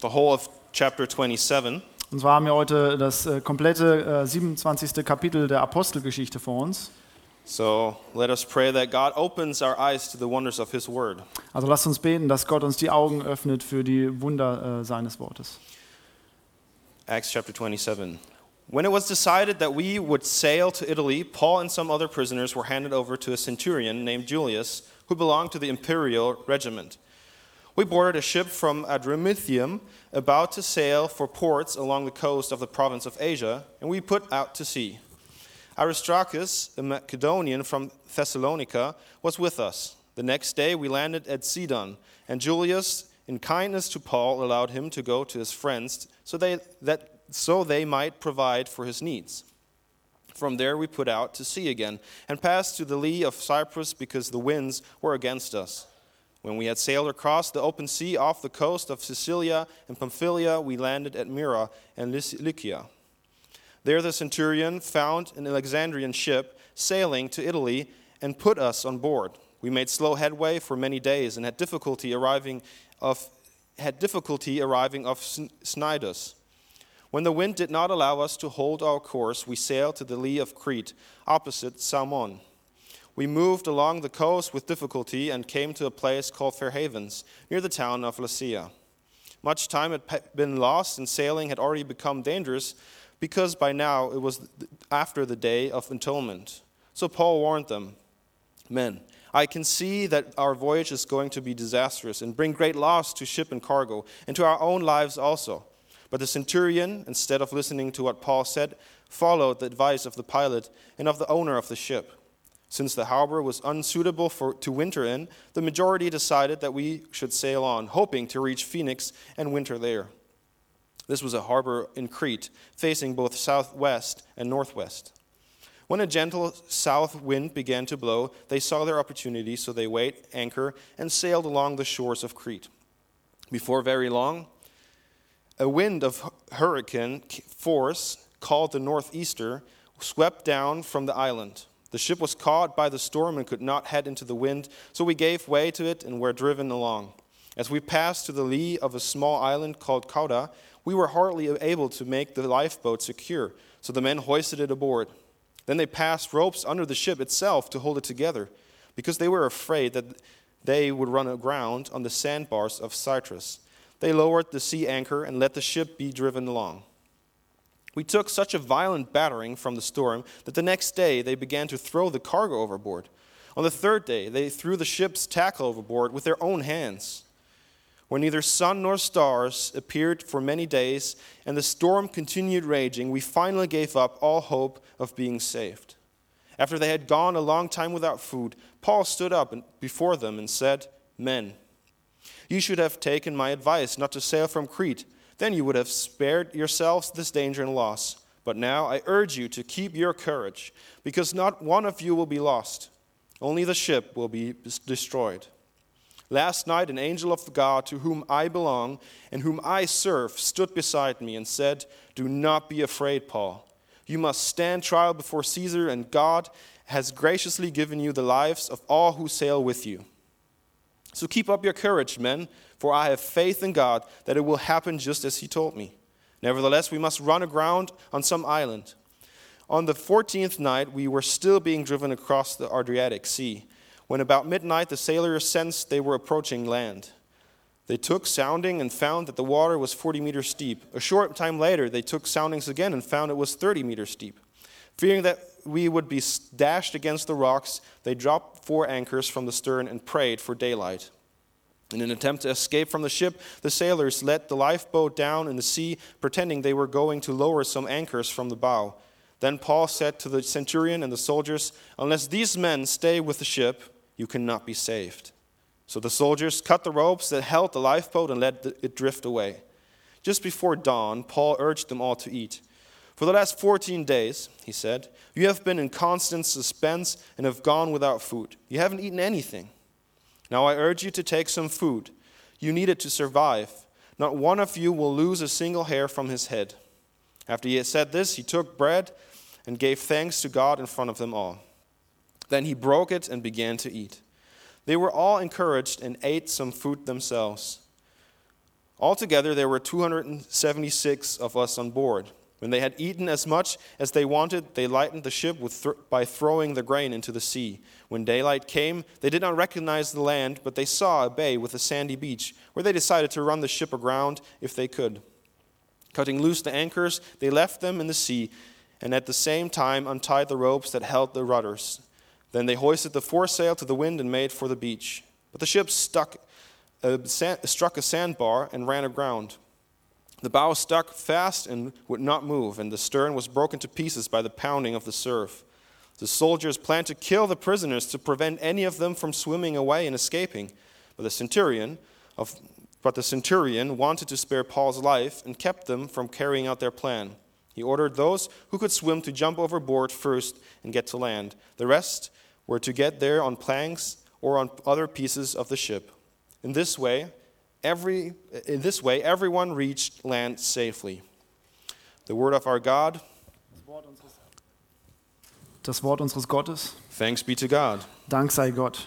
the whole of chapter 27. Und zwar haben wir heute das äh, komplette äh, 27. Kapitel der Apostelgeschichte vor uns. So let us pray that God opens our eyes to the wonders of His Word. Also lasst uns beten, dass Gott uns die Augen öffnet für die Wunder äh, seines Wortes. Acts chapter 27. When it was decided that we would sail to Italy, Paul and some other prisoners were handed over to a centurion named Julius, who belonged to the imperial regiment. We boarded a ship from Adramyttium, about to sail for ports along the coast of the province of Asia, and we put out to sea. Aristarchus, a Macedonian from Thessalonica, was with us. The next day we landed at Sidon, and Julius, in kindness to Paul, allowed him to go to his friends so they, that, so they might provide for his needs. From there we put out to sea again and passed to the lee of Cyprus because the winds were against us. When we had sailed across the open sea off the coast of Sicilia and Pamphylia, we landed at Myra and Lycia. There the centurion found an Alexandrian ship sailing to Italy and put us on board. We made slow headway for many days and had difficulty arriving of had difficulty arriving off Snidus. When the wind did not allow us to hold our course, we sailed to the lee of Crete, opposite Salmon. We moved along the coast with difficulty and came to a place called Fair Havens, near the town of Lycia. Much time had been lost, and sailing had already become dangerous because by now it was after the day of atonement. So Paul warned them Men, I can see that our voyage is going to be disastrous and bring great loss to ship and cargo, and to our own lives also. But the centurion, instead of listening to what Paul said, followed the advice of the pilot and of the owner of the ship. Since the harbor was unsuitable for, to winter in, the majority decided that we should sail on, hoping to reach Phoenix and winter there. This was a harbor in Crete, facing both southwest and northwest. When a gentle south wind began to blow, they saw their opportunity, so they weighed anchor and sailed along the shores of Crete. Before very long, a wind of hurricane force, called the northeaster, swept down from the island. The ship was caught by the storm and could not head into the wind, so we gave way to it and were driven along. As we passed to the lee of a small island called Cauda, we were hardly able to make the lifeboat secure, so the men hoisted it aboard. Then they passed ropes under the ship itself to hold it together, because they were afraid that they would run aground on the sandbars of Cyprus. They lowered the sea anchor and let the ship be driven along. We took such a violent battering from the storm that the next day they began to throw the cargo overboard. On the third day, they threw the ship's tackle overboard with their own hands. When neither sun nor stars appeared for many days and the storm continued raging, we finally gave up all hope of being saved. After they had gone a long time without food, Paul stood up before them and said, Men, you should have taken my advice not to sail from Crete then you would have spared yourselves this danger and loss. But now I urge you to keep your courage, because not one of you will be lost, only the ship will be destroyed. Last night, an angel of God to whom I belong and whom I serve stood beside me and said, Do not be afraid, Paul. You must stand trial before Caesar, and God has graciously given you the lives of all who sail with you. So keep up your courage, men for I have faith in God that it will happen just as He told me. Nevertheless, we must run aground on some island. On the 14th night, we were still being driven across the Adriatic Sea. When about midnight, the sailors sensed they were approaching land. They took sounding and found that the water was 40 meters deep. A short time later, they took soundings again and found it was 30 meters deep. Fearing that we would be dashed against the rocks, they dropped four anchors from the stern and prayed for daylight. In an attempt to escape from the ship, the sailors let the lifeboat down in the sea, pretending they were going to lower some anchors from the bow. Then Paul said to the centurion and the soldiers, Unless these men stay with the ship, you cannot be saved. So the soldiers cut the ropes that held the lifeboat and let it drift away. Just before dawn, Paul urged them all to eat. For the last 14 days, he said, you have been in constant suspense and have gone without food. You haven't eaten anything. Now I urge you to take some food. You need it to survive. Not one of you will lose a single hair from his head. After he had said this, he took bread and gave thanks to God in front of them all. Then he broke it and began to eat. They were all encouraged and ate some food themselves. Altogether, there were 276 of us on board. When they had eaten as much as they wanted, they lightened the ship th- by throwing the grain into the sea. When daylight came, they did not recognize the land, but they saw a bay with a sandy beach, where they decided to run the ship aground if they could. Cutting loose the anchors, they left them in the sea, and at the same time untied the ropes that held the rudders. Then they hoisted the foresail to the wind and made for the beach. But the ship stuck, uh, sand, struck a sandbar and ran aground. The bow stuck fast and would not move, and the stern was broken to pieces by the pounding of the surf. The soldiers planned to kill the prisoners to prevent any of them from swimming away and escaping. But the centurion, of, but the centurion wanted to spare Paul's life and kept them from carrying out their plan. He ordered those who could swim to jump overboard first and get to land. The rest were to get there on planks or on other pieces of the ship. In this way, every, in this way, everyone reached land safely. The word of our God. Das Wort unseres Gottes. Thanks be to God. Dank sei Gott.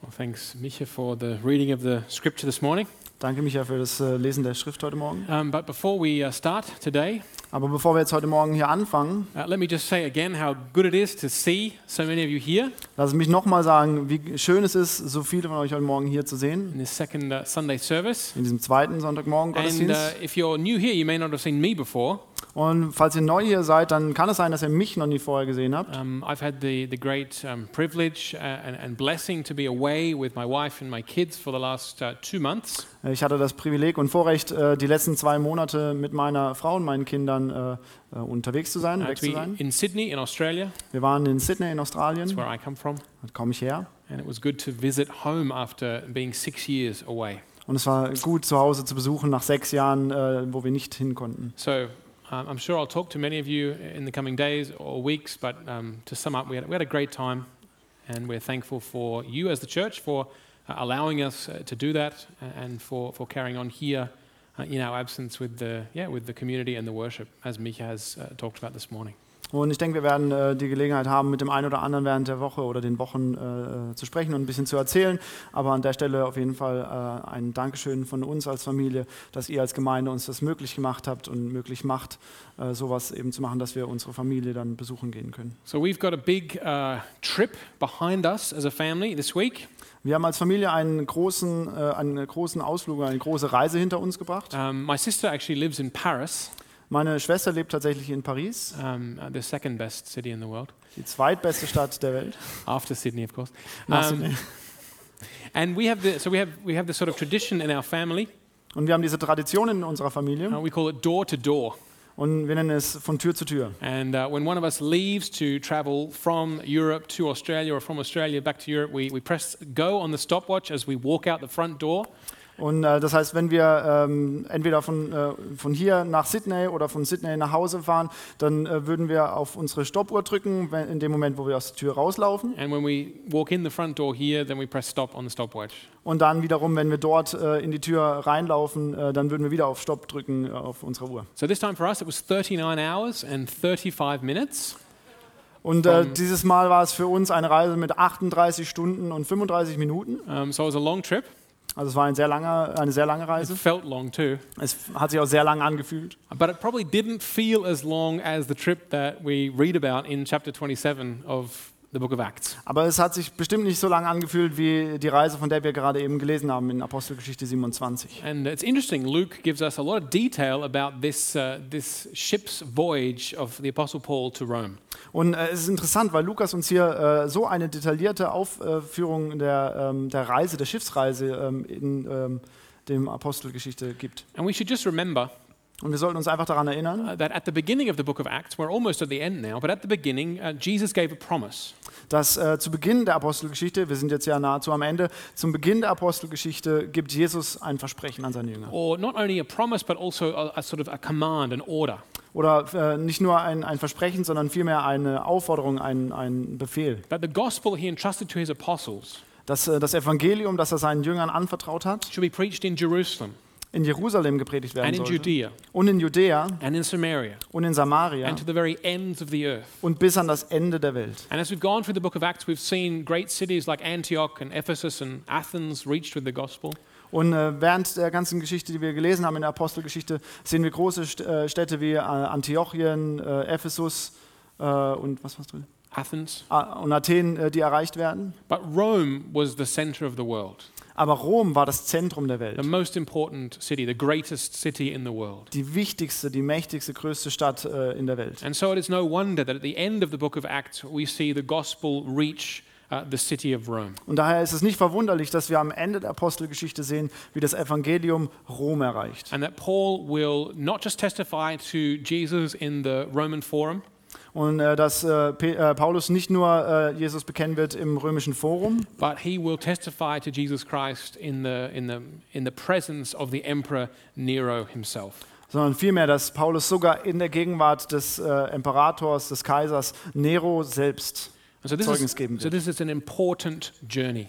Well, thanks, Micha, for the reading of the scripture this morning. Danke, Micha, für das äh, Lesen der Schrift heute Morgen. Um, but before we uh, start today, Aber bevor wir jetzt heute Morgen hier anfangen, uh, let me just say again how good it is to see so many of you here lasse ich mich nochmal sagen, wie schön es ist, so viele von euch heute Morgen hier zu sehen, in this second uh, Sunday service. in diesem zweiten Sonntagmorgen And Gottesdienst. uh, if you're new here, you may not have seen me before. Und falls ihr neu hier seid, dann kann es sein, dass ihr mich noch nie vorher gesehen habt. Um, I've had the, the great um, privilege uh, and, and blessing to be away with my wife and my kids for the last uh, two months. Ich hatte das Privileg und Vorrecht, äh, die letzten zwei Monate mit meiner Frau und meinen Kindern äh, unterwegs zu sein, Uh, weg zu sein. in Sydney, in Australia. Wir waren in Sydney in That's Australien, where I come from. da komme ich her. And it was good to visit home after being six years away. Und es war gut, zu Hause zu besuchen nach sechs Jahren, äh, wo wir nicht hin konnten. So um, I'm sure I'll talk to many of you in the coming days or weeks, but um, to sum up, we had, we had a great time, and we're thankful for you as the church for uh, allowing us uh, to do that and for, for carrying on here uh, in our absence with the, yeah, with the community and the worship, as Mika has uh, talked about this morning. Und ich denke, wir werden äh, die Gelegenheit haben, mit dem einen oder anderen während der Woche oder den Wochen äh, zu sprechen und ein bisschen zu erzählen. Aber an der Stelle auf jeden Fall äh, ein Dankeschön von uns als Familie, dass ihr als Gemeinde uns das möglich gemacht habt und möglich macht, äh, sowas eben zu machen, dass wir unsere Familie dann besuchen gehen können. So we've got a big uh, trip behind us as a family this week. Wir haben als Familie einen großen, äh, einen großen Ausflug, eine große Reise hinter uns gebracht. Um, my sister actually lives in Paris, Meine Schwester lebt tatsächlich in Paris, um, uh, the second best city in the world, die zweitbeste Stadt der Welt. after Sydney, of course. Nach Um, Sydney. And we have the, so we have, we have this sort of tradition in our family. Und wir haben diese Tradition in unserer Familie Uh, we call it door to door. und wir nennen es von Tür zu Tür. And uh, when one of us leaves to travel from Europe to Australia or from Australia back to Europe, we, we press go on the stopwatch as we walk out the front door. Und äh, das heißt, wenn wir ähm, entweder von, äh, von hier nach Sydney oder von Sydney nach Hause fahren, dann äh, würden wir auf unsere Stoppuhr drücken, wenn, in dem Moment, wo wir aus der Tür rauslaufen. And when we walk in the front door here, then we press stop on the stopwatch. Und dann wiederum, wenn wir dort äh, in die Tür reinlaufen, äh, dann würden wir wieder auf Stopp drücken äh, auf unserer Uhr. So this time for us, it was 39 hours and 35 minutes. Und äh, dieses Mal war es für uns eine Reise mit 38 Stunden und 35 Minuten. Um, so it was a long trip. Also es war ein sehr langer, eine sehr lange It felt long too. Es hat sich auch sehr lang angefühlt. But it probably didn't feel as long as the trip that we read about in chapter 27 of Aber es hat sich bestimmt nicht so lang angefühlt wie die Reise, von der wir gerade eben gelesen haben in Apostelgeschichte 27. And it's interesting, Luke gives us a lot of detail about this, uh, this ship's voyage of the Apostle Paul to Rome. Und äh, es ist interessant, weil Lukas uns hier äh, so eine detaillierte Aufführung der, ähm, der Reise, der Schiffsreise ähm, in ähm, dem Apostelgeschichte gibt. And we should just remember Und wir sollten uns einfach daran erinnern, uh, that at the beginning of the book of Acts, we're almost at the end now, but at the beginning, uh, Jesus gave a promise. dass äh, zu Beginn der Apostelgeschichte, wir sind jetzt ja nahezu am Ende, zum Beginn der Apostelgeschichte gibt Jesus ein Versprechen an seine Jünger. Or not only a promise, but also a, a sort of a command, an order. Oder äh, nicht nur ein, ein Versprechen, sondern vielmehr eine Aufforderung, ein, ein Befehl. That the gospel he entrusted to his apostles Dass äh, das Evangelium, das er seinen Jüngern anvertraut hat, should be preached in Jerusalem, in Jerusalem gepredigt werden and in sollte Judea und in Judäa and in Samaria und in Samaria and to the very ends of the earth. und bis an das Ende der Welt. And as we've gone through the book of Acts, we've seen great cities like Antioch and Ephesus and Athens reached with the gospel. Und äh, während der ganzen Geschichte, die wir gelesen haben in der Apostelgeschichte, sehen wir große äh, Städte wie äh, Antiochien, Ephesus und was war's drin? Athens. Und Athen, äh, die erreicht werden. But Rome was the center of the world, Aber Rom war das Zentrum der the Welt. most important city, the greatest city in the world. Die wichtigste, die mächtigste, größte Stadt äh, in der Welt. And so it is no wonder that at the end of the book of Acts, we see the gospel reach uh, the city of Rome. Und daher ist es nicht verwunderlich, dass wir am Ende der Apostelgeschichte sehen, wie das Evangelium Rom erreicht. And that Paul will not just testify to Jesus in the Roman Forum, Und äh, dass äh, äh, Paulus nicht nur äh, Jesus bekennen wird im römischen Forum, but he will testify to Jesus Christ in the, in the, in the presence of the Emperor Nero himself. sondern vielmehr, dass Paulus sogar in der Gegenwart des äh, Imperators, des Kaisers Nero selbst And so this, Zeugnis is, geben so wird. this is an important journey.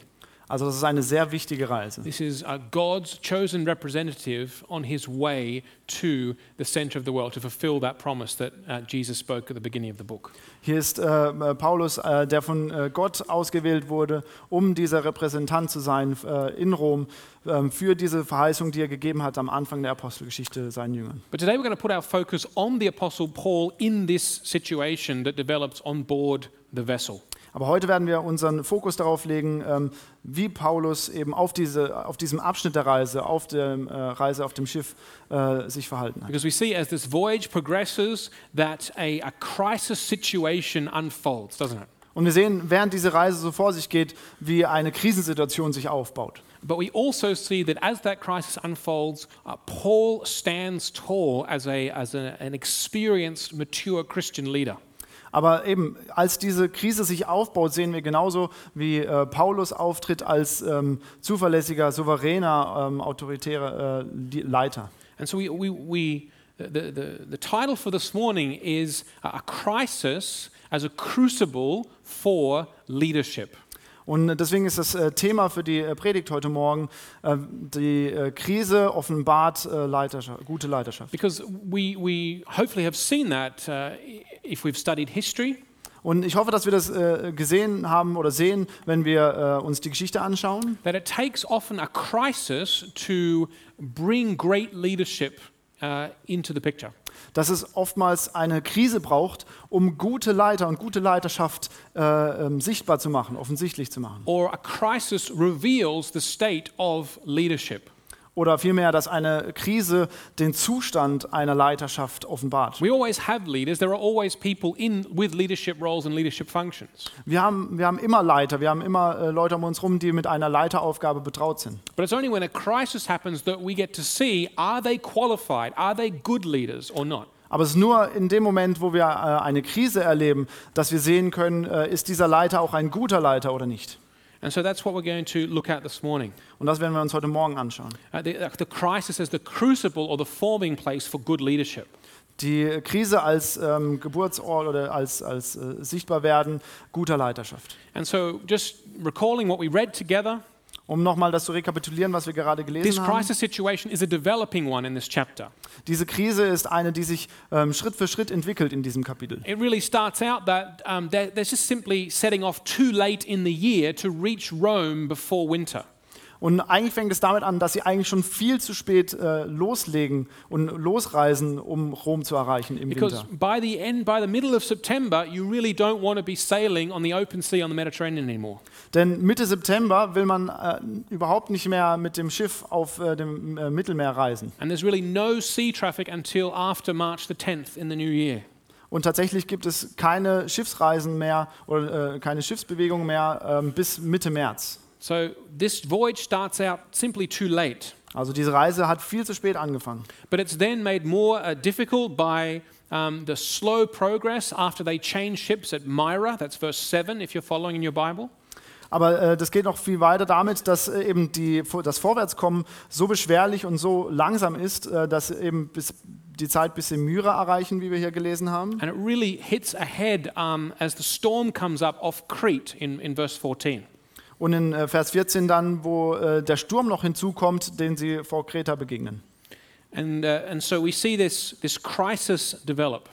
Also das ist eine sehr wichtige Reise. This is uh, God's chosen representative on his way to the center of the world to fulfill that promise that uh, Jesus spoke at the beginning of the book. Hier ist äh, äh, Paulus, äh, der von äh, Gott ausgewählt wurde, um dieser Repräsentant zu sein äh, in Rom ähm, für diese Verheißung, die er gegeben hat am Anfang der Apostelgeschichte seinen Jüngern. But today we're going to put our focus on the Apostle Paul in this situation that develops on board the vessel. Aber heute werden wir unseren Fokus darauf legen, ähm, wie Paulus eben auf, diese, auf diesem Abschnitt der Reise, auf der äh, Reise auf dem Schiff äh, sich verhalten hat. Because we see as this voyage progresses that a, a crisis situation unfolds, doesn't it? Und wir sehen, während diese Reise so vor sich geht, wie eine Krisensituation sich aufbaut. But we also see that as that crisis unfolds, uh, Paul stands tall as, a, as a, an experienced, mature Christian leader. Aber eben, als diese Krise sich aufbaut, sehen wir genauso, wie äh, Paulus auftritt als ähm, zuverlässiger, souveräner, ähm, autoritärer äh, Leiter. And so we, we, we the, the, the title for this morning is A Crisis as a Crucible for Leadership. Und deswegen ist das äh, Thema für die äh, Predigt heute Morgen, äh, die äh, Krise offenbart äh, Leiterschaft, gute Leiterschaft. Because we, we hopefully have seen that uh, if we've studied history. Und ich hoffe, dass wir das äh, gesehen haben oder sehen, wenn wir äh, uns die Geschichte anschauen, that it takes often a crisis to bring great leadership into the picture. dass es oftmals eine Krise braucht, um gute Leiter und gute Leiterschaft äh, ähm, sichtbar zu machen, offensichtlich zu machen. Or a crisis reveals the state of leadership. Oder vielmehr, dass eine Krise den Zustand einer Leiterschaft offenbart. Haben, wir haben immer Leiter, wir haben immer äh, Leute um uns herum, die mit einer Leiteraufgabe betraut sind. But it's only when a crisis happens that we get to see are they qualified? Are they good leaders or not? Aber es ist nur in dem Moment, wo wir äh, eine Krise erleben, dass wir sehen können, äh, ist dieser Leiter auch ein guter Leiter oder nicht. And so that's what we're going to look at this morning. Und das werden wir uns heute Morgen anschauen. Uh, the, uh, the crisis as the crucible or the forming place for good leadership. Die Krise als ähm, Geburtsort oder als, als äh, Sichtbarwerden guter Leiterschaft. And so just recalling what we read together, Um nochmal das zu rekapitulieren, was wir gerade this gelesen haben. crisis situation is a developing one in this chapter. Diese Krise ist eine, die sich ähm, Schritt für Schritt entwickelt in diesem Kapitel. It really starts out that um, they're, they're just simply setting off too late in the year to reach Rome before winter. Und eigentlich fängt es damit an, dass sie eigentlich schon viel zu spät äh, loslegen und losreisen, um Rom zu erreichen im Because Winter. by the end, by the middle of September, you really don't want to be sailing on the open sea on the Mediterranean anymore. Denn Mitte September will man äh, überhaupt nicht mehr mit dem Schiff auf äh, dem äh, Mittelmeer reisen. And there's really no sea traffic until after March the 10th in the new year. Und tatsächlich gibt es keine Schiffsreisen mehr oder äh, keine Schiffsbewegungen mehr ähm, bis Mitte März. So this voyage starts out simply too late. Also diese Reise hat viel zu spät angefangen. But it's then made more uh, difficult by um, the slow progress after they change ships at Myra. That's verse 7 if you're following in your Bible. Aber äh, das geht noch viel weiter damit, dass äh, eben die, das Vorwärtskommen so beschwerlich und so langsam ist, äh, dass eben bis die Zeit bis sie Myra erreichen, wie wir hier gelesen haben. And it really hits ahead um, as the storm comes up off Crete in, in verse 14. Und in äh, Vers 14 dann, wo äh, der Sturm noch hinzukommt, den sie vor Kreta begegnen. And, uh, and so we see this, this crisis develop.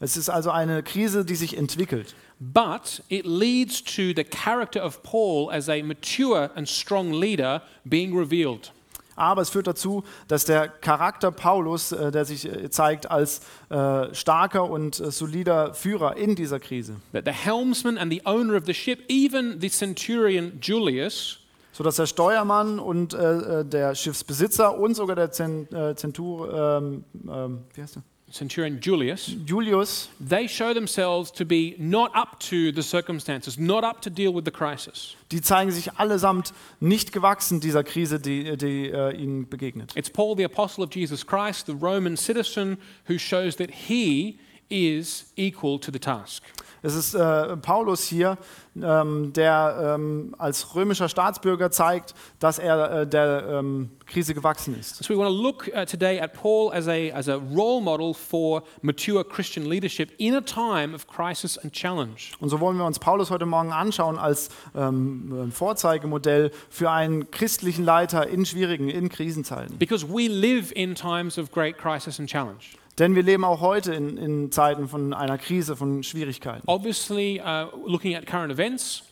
Es ist also eine Krise, die sich entwickelt. But it leads to the character of Paul as a mature and strong leader being revealed. Aber es führt dazu, dass der Charakter Paulus, äh, der sich äh, zeigt als äh, starker und solider Führer in dieser Krise, That the helmsman and the owner of the ship, even the centurion Julius, sodass der Steuermann und äh, der Schiffsbesitzer und sogar der Zen, äh, Zentur, ähm, ähm, wie heißt der? Centurion Julius, Julius, they show themselves to be not up to the circumstances, not up to deal with the crisis. die zeigen sich allesamt nicht gewachsen dieser Krise, die, die äh, ihnen begegnet. It's Paul, the apostle of Jesus Christ, the Roman citizen, who shows that he is equal to the task. Es ist äh, Paulus hier, ähm, der ähm, als römischer Staatsbürger zeigt, dass er äh, der ähm, Krise gewachsen ist. So we want to look uh, today at Paul as a, as a role model for mature Christian leadership in a time of crisis and challenge. Und so wollen wir uns Paulus heute Morgen anschauen als ähm, Vorzeigemodell für einen christlichen Leiter in schwierigen, in Krisenzeiten. Because we live in times of great crisis and challenge. Denn wir leben auch heute in, in Zeiten von einer Krise, von Schwierigkeiten. Obviously, uh, looking at current events,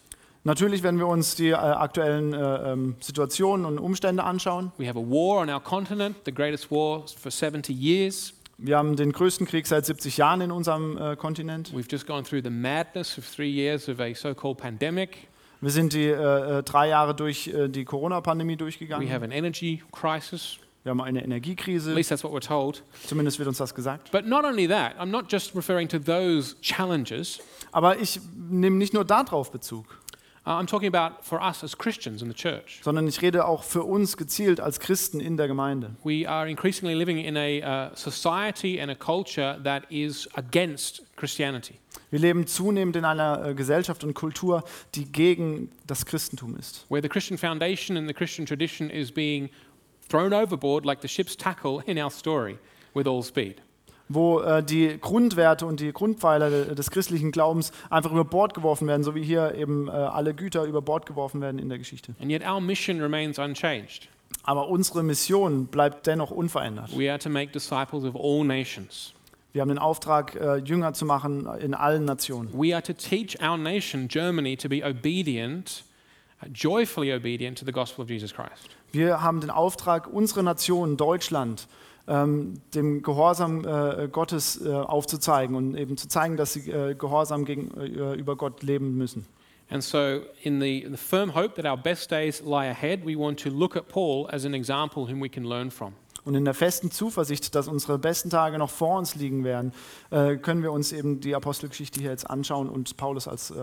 Natürlich, wenn wir uns die äh, aktuellen äh, ähm, Situationen und Umstände anschauen. we have a war on our continent, the greatest war for 70 years. Wir haben den größten Krieg seit 70 Jahren in unserem äh, Kontinent. We've just gone through the madness of three years of a so called pandemic. Wir sind die äh, äh, drei Jahre durch äh, die Corona-Pandemie We durchgegangen. have an energy crisis. Wir haben eine At Energiekrise, least that's what we're told. zumindest wird uns das gesagt. But not only that, I'm not just referring to those challenges. Aber ich nehme nicht nur darauf Bezug, Uh, I'm talking about for us as Christians in the church. sondern ich rede auch für uns gezielt als Christen in der Gemeinde. We are increasingly living in a uh, society and a culture that is against Christianity. Wir leben zunehmend in einer äh, Gesellschaft und Kultur, die gegen das Christentum ist. where the Christian foundation and the Christian tradition is being thrown overboard like the ship's tackle in our story with all speed. Wo äh, die Grundwerte und die Grundpfeiler de- des christlichen Glaubens einfach über Bord geworfen werden, so wie hier eben äh, alle Güter über Bord geworfen werden in der Geschichte. And yet our mission remains unchanged. Aber unsere Mission bleibt dennoch unverändert. We are to make disciples of all nations. Wir haben den Auftrag, äh, Jünger zu machen in allen Nationen. We are to teach our nation, Germany, to be obedient, uh, joyfully obedient to the gospel of Jesus Christ. Wir haben den Auftrag, unsere Nation, Deutschland, ähm, dem Gehorsam äh, Gottes äh, aufzuzeigen und eben zu zeigen, dass sie äh, gehorsam gegenüber Gott leben müssen. And so, in the, in the firm hope that our best days lie ahead, we want to look at Paul as an example whom we can learn from. Und in der festen Zuversicht, dass unsere besten Tage noch vor uns liegen werden, äh, können wir uns eben die Apostelgeschichte hier jetzt anschauen und Paulus als äh,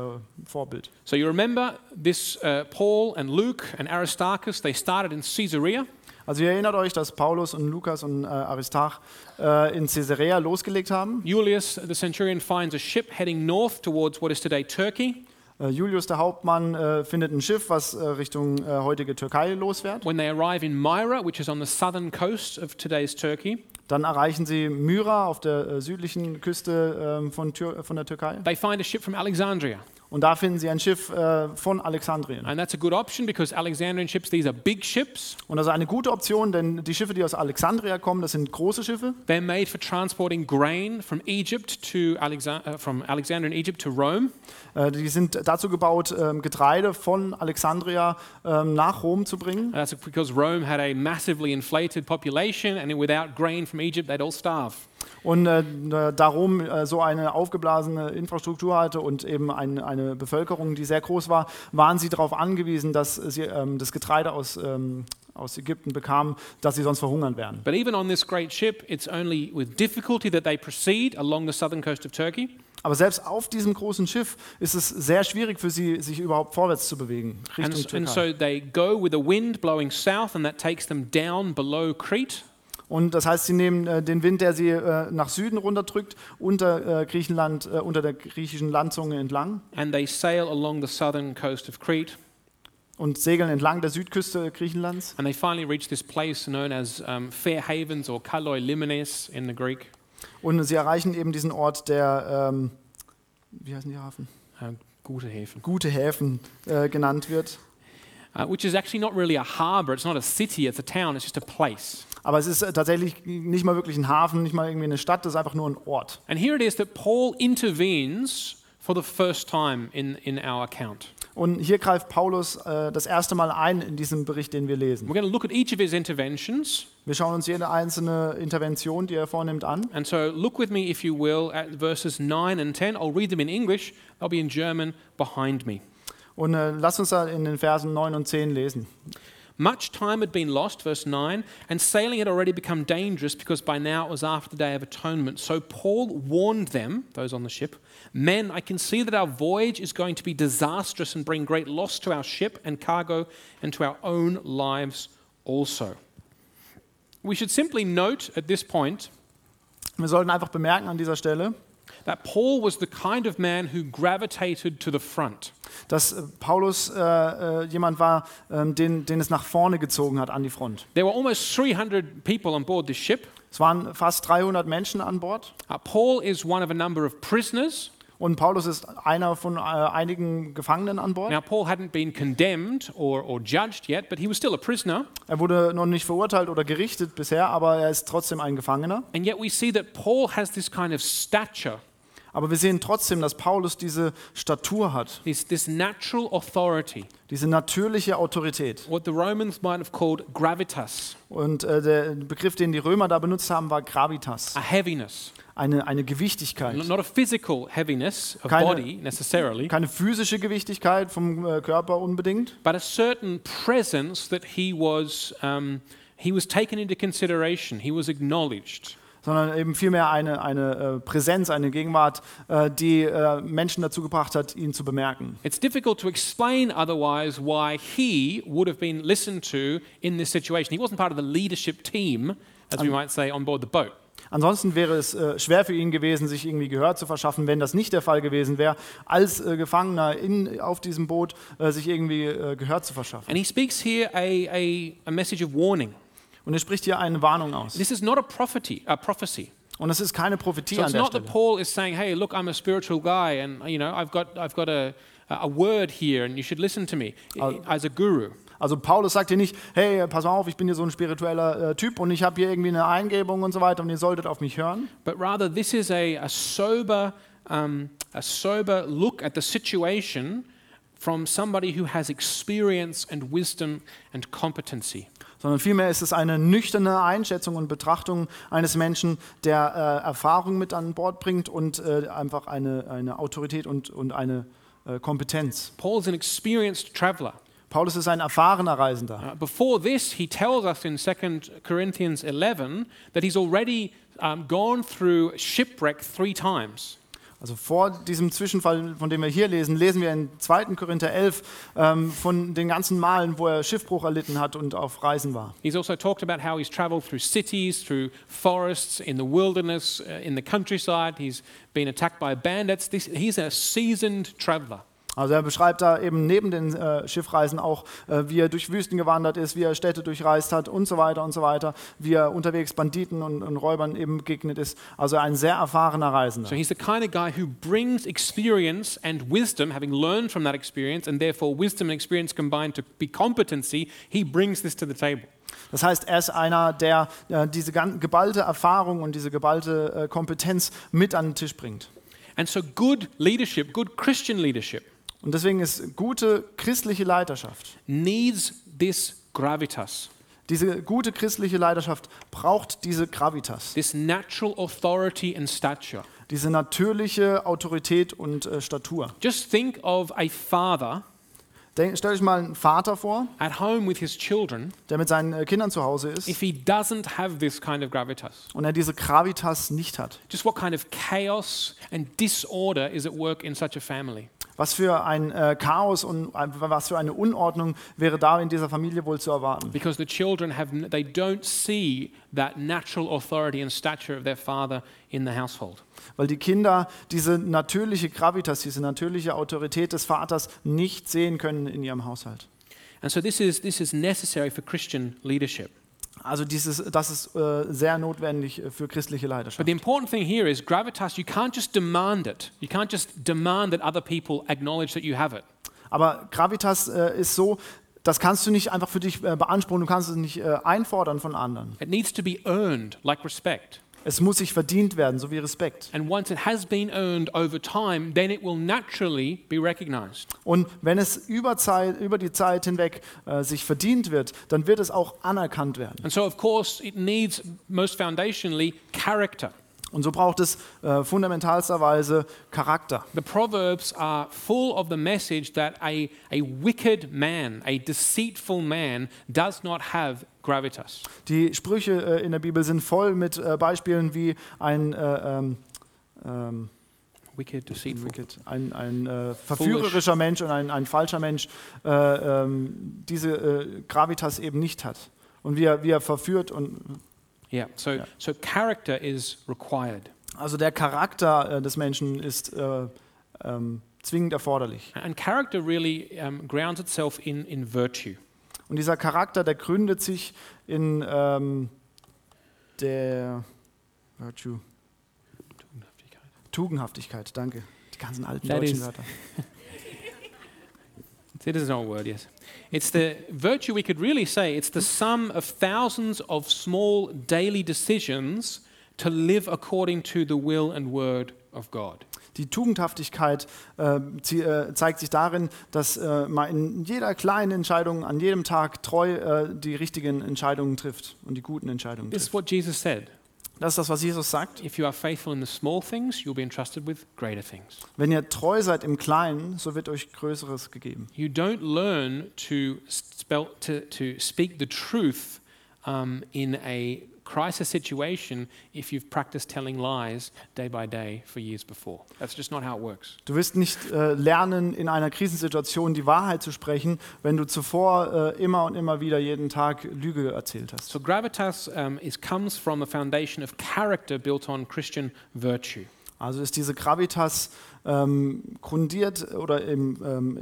Vorbild. So, you remember this uh, Paul and Luke and Aristarchus, they started in Caesarea. Also ihr erinnert euch, dass Paulus und Lukas und äh, Aristarch äh, in Caesarea losgelegt haben. Julius, the centurion, finds a ship heading north towards what is today Turkey. Äh, Julius, der Hauptmann, äh, findet ein Schiff, was äh, Richtung heutige Türkei losfährt. When they arrive in Myra, which is on the southern coast of today's Turkey, Dann erreichen sie Myra auf der südlichen Küste ähm, von, Tür von der Türkei. they find a ship from Alexandria. Und da finden sie ein Schiff äh, von Alexandrien. And that's a good option because Alexandrian ships, these are big ships. Und das ist eine gute Option, denn die Schiffe, die aus Alexandria kommen, das sind große Schiffe. They're made for transporting grain from Egypt to Alexa- uh, from Alexandria in Egypt to Rome. Äh, die sind dazu gebaut, ähm, Getreide von Alexandria ähm, nach Rom zu bringen. And that's because Rome had a massively inflated population, and without grain from Egypt, they'd all starve. Und äh, darum äh, so eine aufgeblasene Infrastruktur hatte und eben ein, eine Bevölkerung, die sehr groß war, waren sie darauf angewiesen, dass sie ähm, das Getreide aus, ähm, aus Ägypten bekamen, dass sie sonst verhungern werden. But even on this great ship, it's only with difficulty that they proceed along the southern coast of Turkey. Aber selbst auf diesem großen Schiff ist es sehr schwierig für sie, sich überhaupt vorwärts zu bewegen, And, Richtung and Türkei. so they go with a wind blowing south, and that takes them down below Crete. Und das heißt, sie nehmen äh, den Wind, der sie äh, nach Süden runterdrückt, unter äh, Griechenland, äh, unter der griechischen Landzunge entlang And they sail along the southern coast of Crete. und segeln entlang der Südküste Griechenlands. And they finally reach this place known as um, Fair Havens or Kaloi Limenes in the Greek. Und sie erreichen eben diesen Ort, der, ähm, wie heißen die Hafen? Uh, gute Häfen. Gute Häfen äh, genannt wird. uh, which is actually not really a harbor, it's not a city, it's a town, it's just a place. Aber es ist äh, tatsächlich nicht mal wirklich ein Hafen, nicht mal irgendwie eine Stadt, es ist einfach nur ein Ort. And here it is that Paul intervenes for the first time in, in our account. Und hier greift Paulus äh, das erste Mal ein in diesem Bericht, den wir lesen. We're going to look at each of his interventions. Wir schauen uns jede einzelne Intervention, die er vornimmt, an. And so look with me, if you will, at verses 9 and 10. I'll read them in English, they'll be in German behind me. Und äh, lass uns da in den Versen 9 und 10 lesen. Much time had been lost, verse 9, and sailing had already become dangerous because by now it was after the day of atonement. So Paul warned them, those on the ship, Men, I can see that our voyage is going to be disastrous and bring great loss to our ship and cargo and to our own lives also. We should simply note at this point Wir sollten einfach bemerken an dieser Stelle, that Paul was the kind of man who gravitated to the front. dass äh, Paulus äh, äh, jemand war, ähm, den, den es nach vorne gezogen hat an die Front. There were almost 300 people on board this ship. Es waren fast 300 Menschen an Bord Uh, Paul is one of a number of prisoners. und Paulus ist einer von äh, einigen Gefangenen an Bord. Now, Paul hadn't been condemned or, or judged yet, but he was still a prisoner. Er wurde noch nicht verurteilt oder gerichtet bisher, aber er ist trotzdem ein Gefangener. And yet we see that Paul has this kind of stature, Aber wir sehen trotzdem, dass Paulus diese Statur hat, this, this natural authority, diese natürliche Autorität. what the Romans might have called gravitas, Und äh, der Begriff, den die Römer da benutzt haben, war Gravitas, a heaviness. eine, eine Gewichtigkeit. Not a physical heaviness of Keine- body necessarily, Keine physische Gewichtigkeit vom äh, Körper unbedingt, but a certain presence that he was, um, he was taken into consideration, he was acknowledged. Sondern eben vielmehr eine, eine äh, Präsenz, eine Gegenwart, äh, die äh, Menschen dazu gebracht hat, ihn zu bemerken. It's difficult to explain otherwise why he would have been listened to in this situation. He wasn't part of the leadership team, as we might say, on board the boat. Ansonsten wäre es äh, schwer für ihn gewesen, sich irgendwie Gehör zu verschaffen, wenn das nicht der Fall gewesen wäre, als äh, Gefangener in, auf diesem Boot äh, sich irgendwie Gehör zu verschaffen. And he speaks here a, a, a message of warning. Und er spricht hier eine Warnung aus. This is not a prophecy, a prophecy. Und es ist keine Prophetie So an it's der not that Stelle. Paul is saying, "Hey, look, I'm a spiritual guy, and you know, I've got, I've got a, a word here, and you should listen to me as a guru." Also Paulus sagt hier nicht, hey, pass mal auf, ich bin hier so ein spiritueller äh, Typ und ich habe hier irgendwie eine Eingebung und so weiter und ihr solltet auf mich hören. but rather this is a, a sober um, a sober look at the situation from somebody who has experience and wisdom and competency. Sondern vielmehr ist es eine nüchterne Einschätzung und Betrachtung eines Menschen, der äh, Erfahrung mit an Bord bringt und äh, einfach eine, eine Autorität und, und eine äh, Kompetenz. Paul's an experienced traveler. Paulus ist ein erfahrener Reisender. Uh, before this, he tells us in 2 Corinthians 11 that he's already um, gone through shipwreck three times. Also vor diesem Zwischenfall, von dem wir hier lesen, lesen wir in 2. Korinther 11 ähm, von den ganzen Malen, wo er Schiffbruch erlitten hat und auf Reisen war. He's also talked about how he's traveled through cities, through forests, in the wilderness, uh, in the countryside. He's been attacked by bandits. This, he's a seasoned traveler. Also er beschreibt da eben neben den äh, Schiffreisen auch, äh, wie er durch Wüsten gewandert ist, wie er Städte durchreist hat und so weiter und so weiter, wie er unterwegs Banditen und, und Räubern eben begegnet ist. Also ein sehr erfahrener Reisender. So he's the kind of guy who brings experience and wisdom, having learned from that experience, and therefore wisdom and experience combined to be competency. He brings this to the table. Das heißt, er ist einer, der äh, diese geballte Erfahrung und diese geballte äh, Kompetenz mit an den Tisch bringt. And so, good leadership, good Christian leadership, Und deswegen ist gute christliche Leiterschaft, needs this gravitas, diese gute christliche Leiterschaft braucht diese Gravitas, this natural authority and stature. diese natürliche Autorität und äh, Statur. Just think of a father Denk, stell euch mal einen Vater vor, at home with his children der mit seinen äh, Kindern zu Hause ist if he doesn't have this kind of gravitas. und er diese Gravitas nicht hat. Just what kind of chaos and disorder is at work in such a family? Was für ein äh, Chaos und ein- was für eine Unordnung wäre da in dieser Familie wohl zu erwarten? Because the children have they don't see that natural authority and stature of their father in the household. Weil die Kinder diese natürliche Gravitas, diese natürliche Autorität des Vaters nicht sehen können in ihrem Haushalt. And so this is this is necessary for Christian leadership. Also dieses, das ist äh, sehr notwendig äh, für christliche But Leiterschaft. the important thing here is gravitas, you can't just demand it. You can't just demand that other people acknowledge that you have it. Aber Gravitas äh, ist so, das kannst du nicht einfach für dich äh, beanspruchen, du kannst es nicht äh, einfordern von anderen. It needs to be earned, like respect. Es muss sich verdient werden, so wie Respekt. And once it has been earned over time, then it will naturally be recognized. Und wenn es über, Zeit, über die Zeit hinweg äh, sich verdient wird, dann wird es auch anerkannt werden. And so, of course, it needs most foundationally character. Und so braucht es äh, fundamentalsterweise Charakter. The Proverbs are full of the message that a, a wicked man, a deceitful man, does not have gravitas. Die Sprüche äh, in der Bibel sind voll mit äh, Beispielen wie ein, äh, ähm, ähm, Wicked, deceitful. wicked, ein, ein äh, verführerischer Mensch und ein, ein falscher Mensch äh, ähm, diese äh, Gravitas eben nicht hat. Und wie er, wie er verführt und Yeah, so, so character is required. also der Charakter äh, des Menschen ist äh, ähm, zwingend erforderlich. And character really um, grounds itself in, in virtue. Und dieser Charakter, der gründet sich in ähm, der Virtue, Tugendhaftigkeit, danke. Die ganzen alten That deutschen Wörter. It is not a word, yes. It's the virtue we could really say it's the sum of thousands of small daily decisions to live according to the will and word of God. Die Tugendhaftigkeit äh, zie- äh, zeigt sich darin, dass äh, man in jeder kleinen Entscheidung, an jedem Tag treu äh, die richtigen Entscheidungen trifft und die guten Entscheidungen This is what Jesus said. Das ist das, was Jesus sagt. Things. Wenn ihr treu seid im Kleinen, so wird euch Größeres gegeben. You don't learn to, spell, to, to speak the truth um, in a crisis situation if you've practiced telling lies day by day for years before. That's just not how it works. Du wirst nicht äh, lernen, in einer Krisensituation die Wahrheit zu sprechen, wenn du zuvor äh, immer und immer wieder jeden Tag Lüge erzählt hast. So gravitas um, is, comes from a foundation of character built on Christian virtue. Also ist diese Gravitas ähm, grundiert oder im ähm,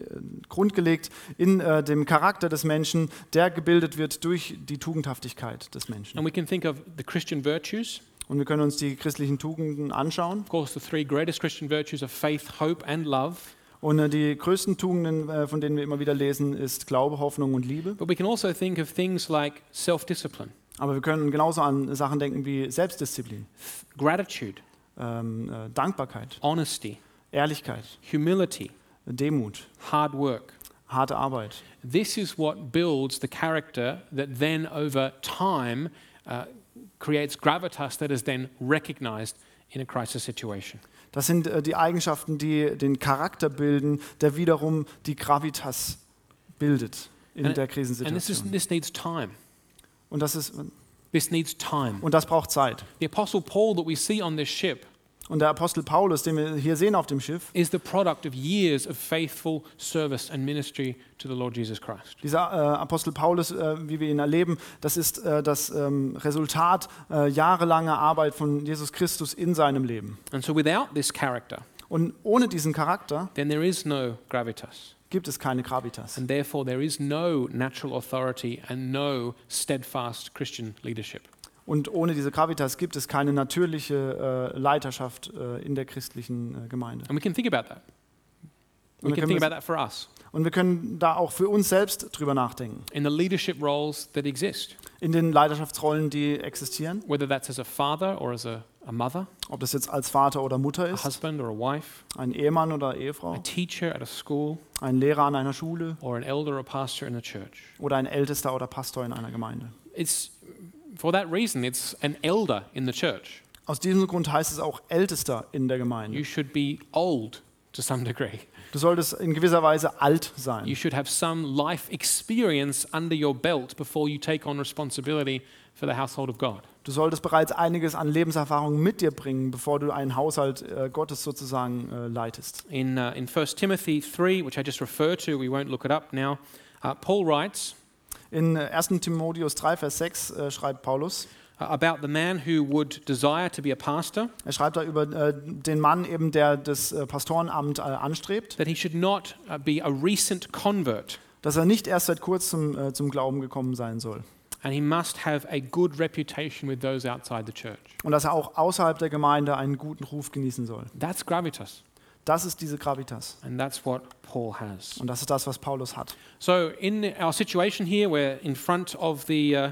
grundgelegt in äh, dem Charakter des Menschen, der gebildet wird durch die Tugendhaftigkeit des Menschen. And we can think of the Christian virtues. Und wir können uns die christlichen Tugenden anschauen. Of course, the three greatest Christian virtues are faith, hope, and love. Und äh, die größten Tugenden, äh, von denen wir immer wieder lesen, ist Glaube, Hoffnung und Liebe. But we can also think of things like Aber wir können genauso an Sachen denken wie Selbstdisziplin, gratitude, ähm, äh, Dankbarkeit, honesty, Ehrlichkeit, humility, Demut, hard work. harte Arbeit. This is what builds the character that then, over time, uh, creates gravitas that is then recognized in a crisis situation. Das sind äh, die Eigenschaften, die den Charakter bilden, der wiederum die Gravitas bildet in And- der And this, is, Krisensituation. this needs time. Und das, ist, This needs time. und das braucht Zeit. The Apostle Paul that we see on this ship Und der Apostel Paulus, den wir hier sehen auf dem Schiff, is the product of years of faithful service and ministry to the Lord Jesus Christ. dieser äh, Apostel Paulus, äh, wie wir ihn erleben, das ist äh, das ähm, Resultat äh, jahrelanger Arbeit von Jesus Christus in seinem Leben. And so, without this character, Und ohne diesen Charakter then there is no gravitas. gibt es keine Gravitas. And therefore, there is no natural authority and no steadfast Christian leadership. Und ohne diese Gravitas gibt es keine natürliche äh, Leiterschaft äh, in der christlichen äh, Gemeinde. And we can think about that. Und We wir can können think about that for us Und wir können da auch für uns selbst drüber nachdenken. in the leadership roles that exist, In den Leiterschaftsrollen, die existieren, whether that's as a father or as a, a mother, ob das jetzt als Vater oder Mutter a ist, husband or a wife, ein Ehemann oder a Ehefrau, teacher at a school, ein Lehrer an einer Schule or an elder or pastor in a church. oder ein Ältester oder Pastor in einer Gemeinde. It's for that reason it's an elder in the church. Aus diesem Grund heißt es auch Ältester in der Gemeinde. You should be old to some degree. Du solltest in gewisser Weise alt sein. You should have some life experience under your belt before you take on responsibility for the household of God. Du solltest bereits einiges an Lebenserfahrung mit dir bringen, bevor du einen Haushalt äh, Gottes sozusagen äh, leitest. In, uh, in 1 Timothy 3, which I just referred to, we won't look it up now, uh, Paul writes In äh, 1. Timotheus 3, Vers 6 äh, schreibt Paulus, about the man who would desire to be a pastor, er schreibt da über äh, den Mann eben, der das äh, Pastorenamt äh, anstrebt, that he should not uh, be a recent convert, dass er nicht erst seit kurzem äh, zum Glauben gekommen sein soll. and he must have a good reputation with those outside the church. Und dass er auch außerhalb der Gemeinde einen guten Ruf genießen soll. That's gravitas. Das ist diese Gravitas. And that's what Paul has. Und das ist das, was Paulus hat. So, in our situation here, we're in front of the, uh,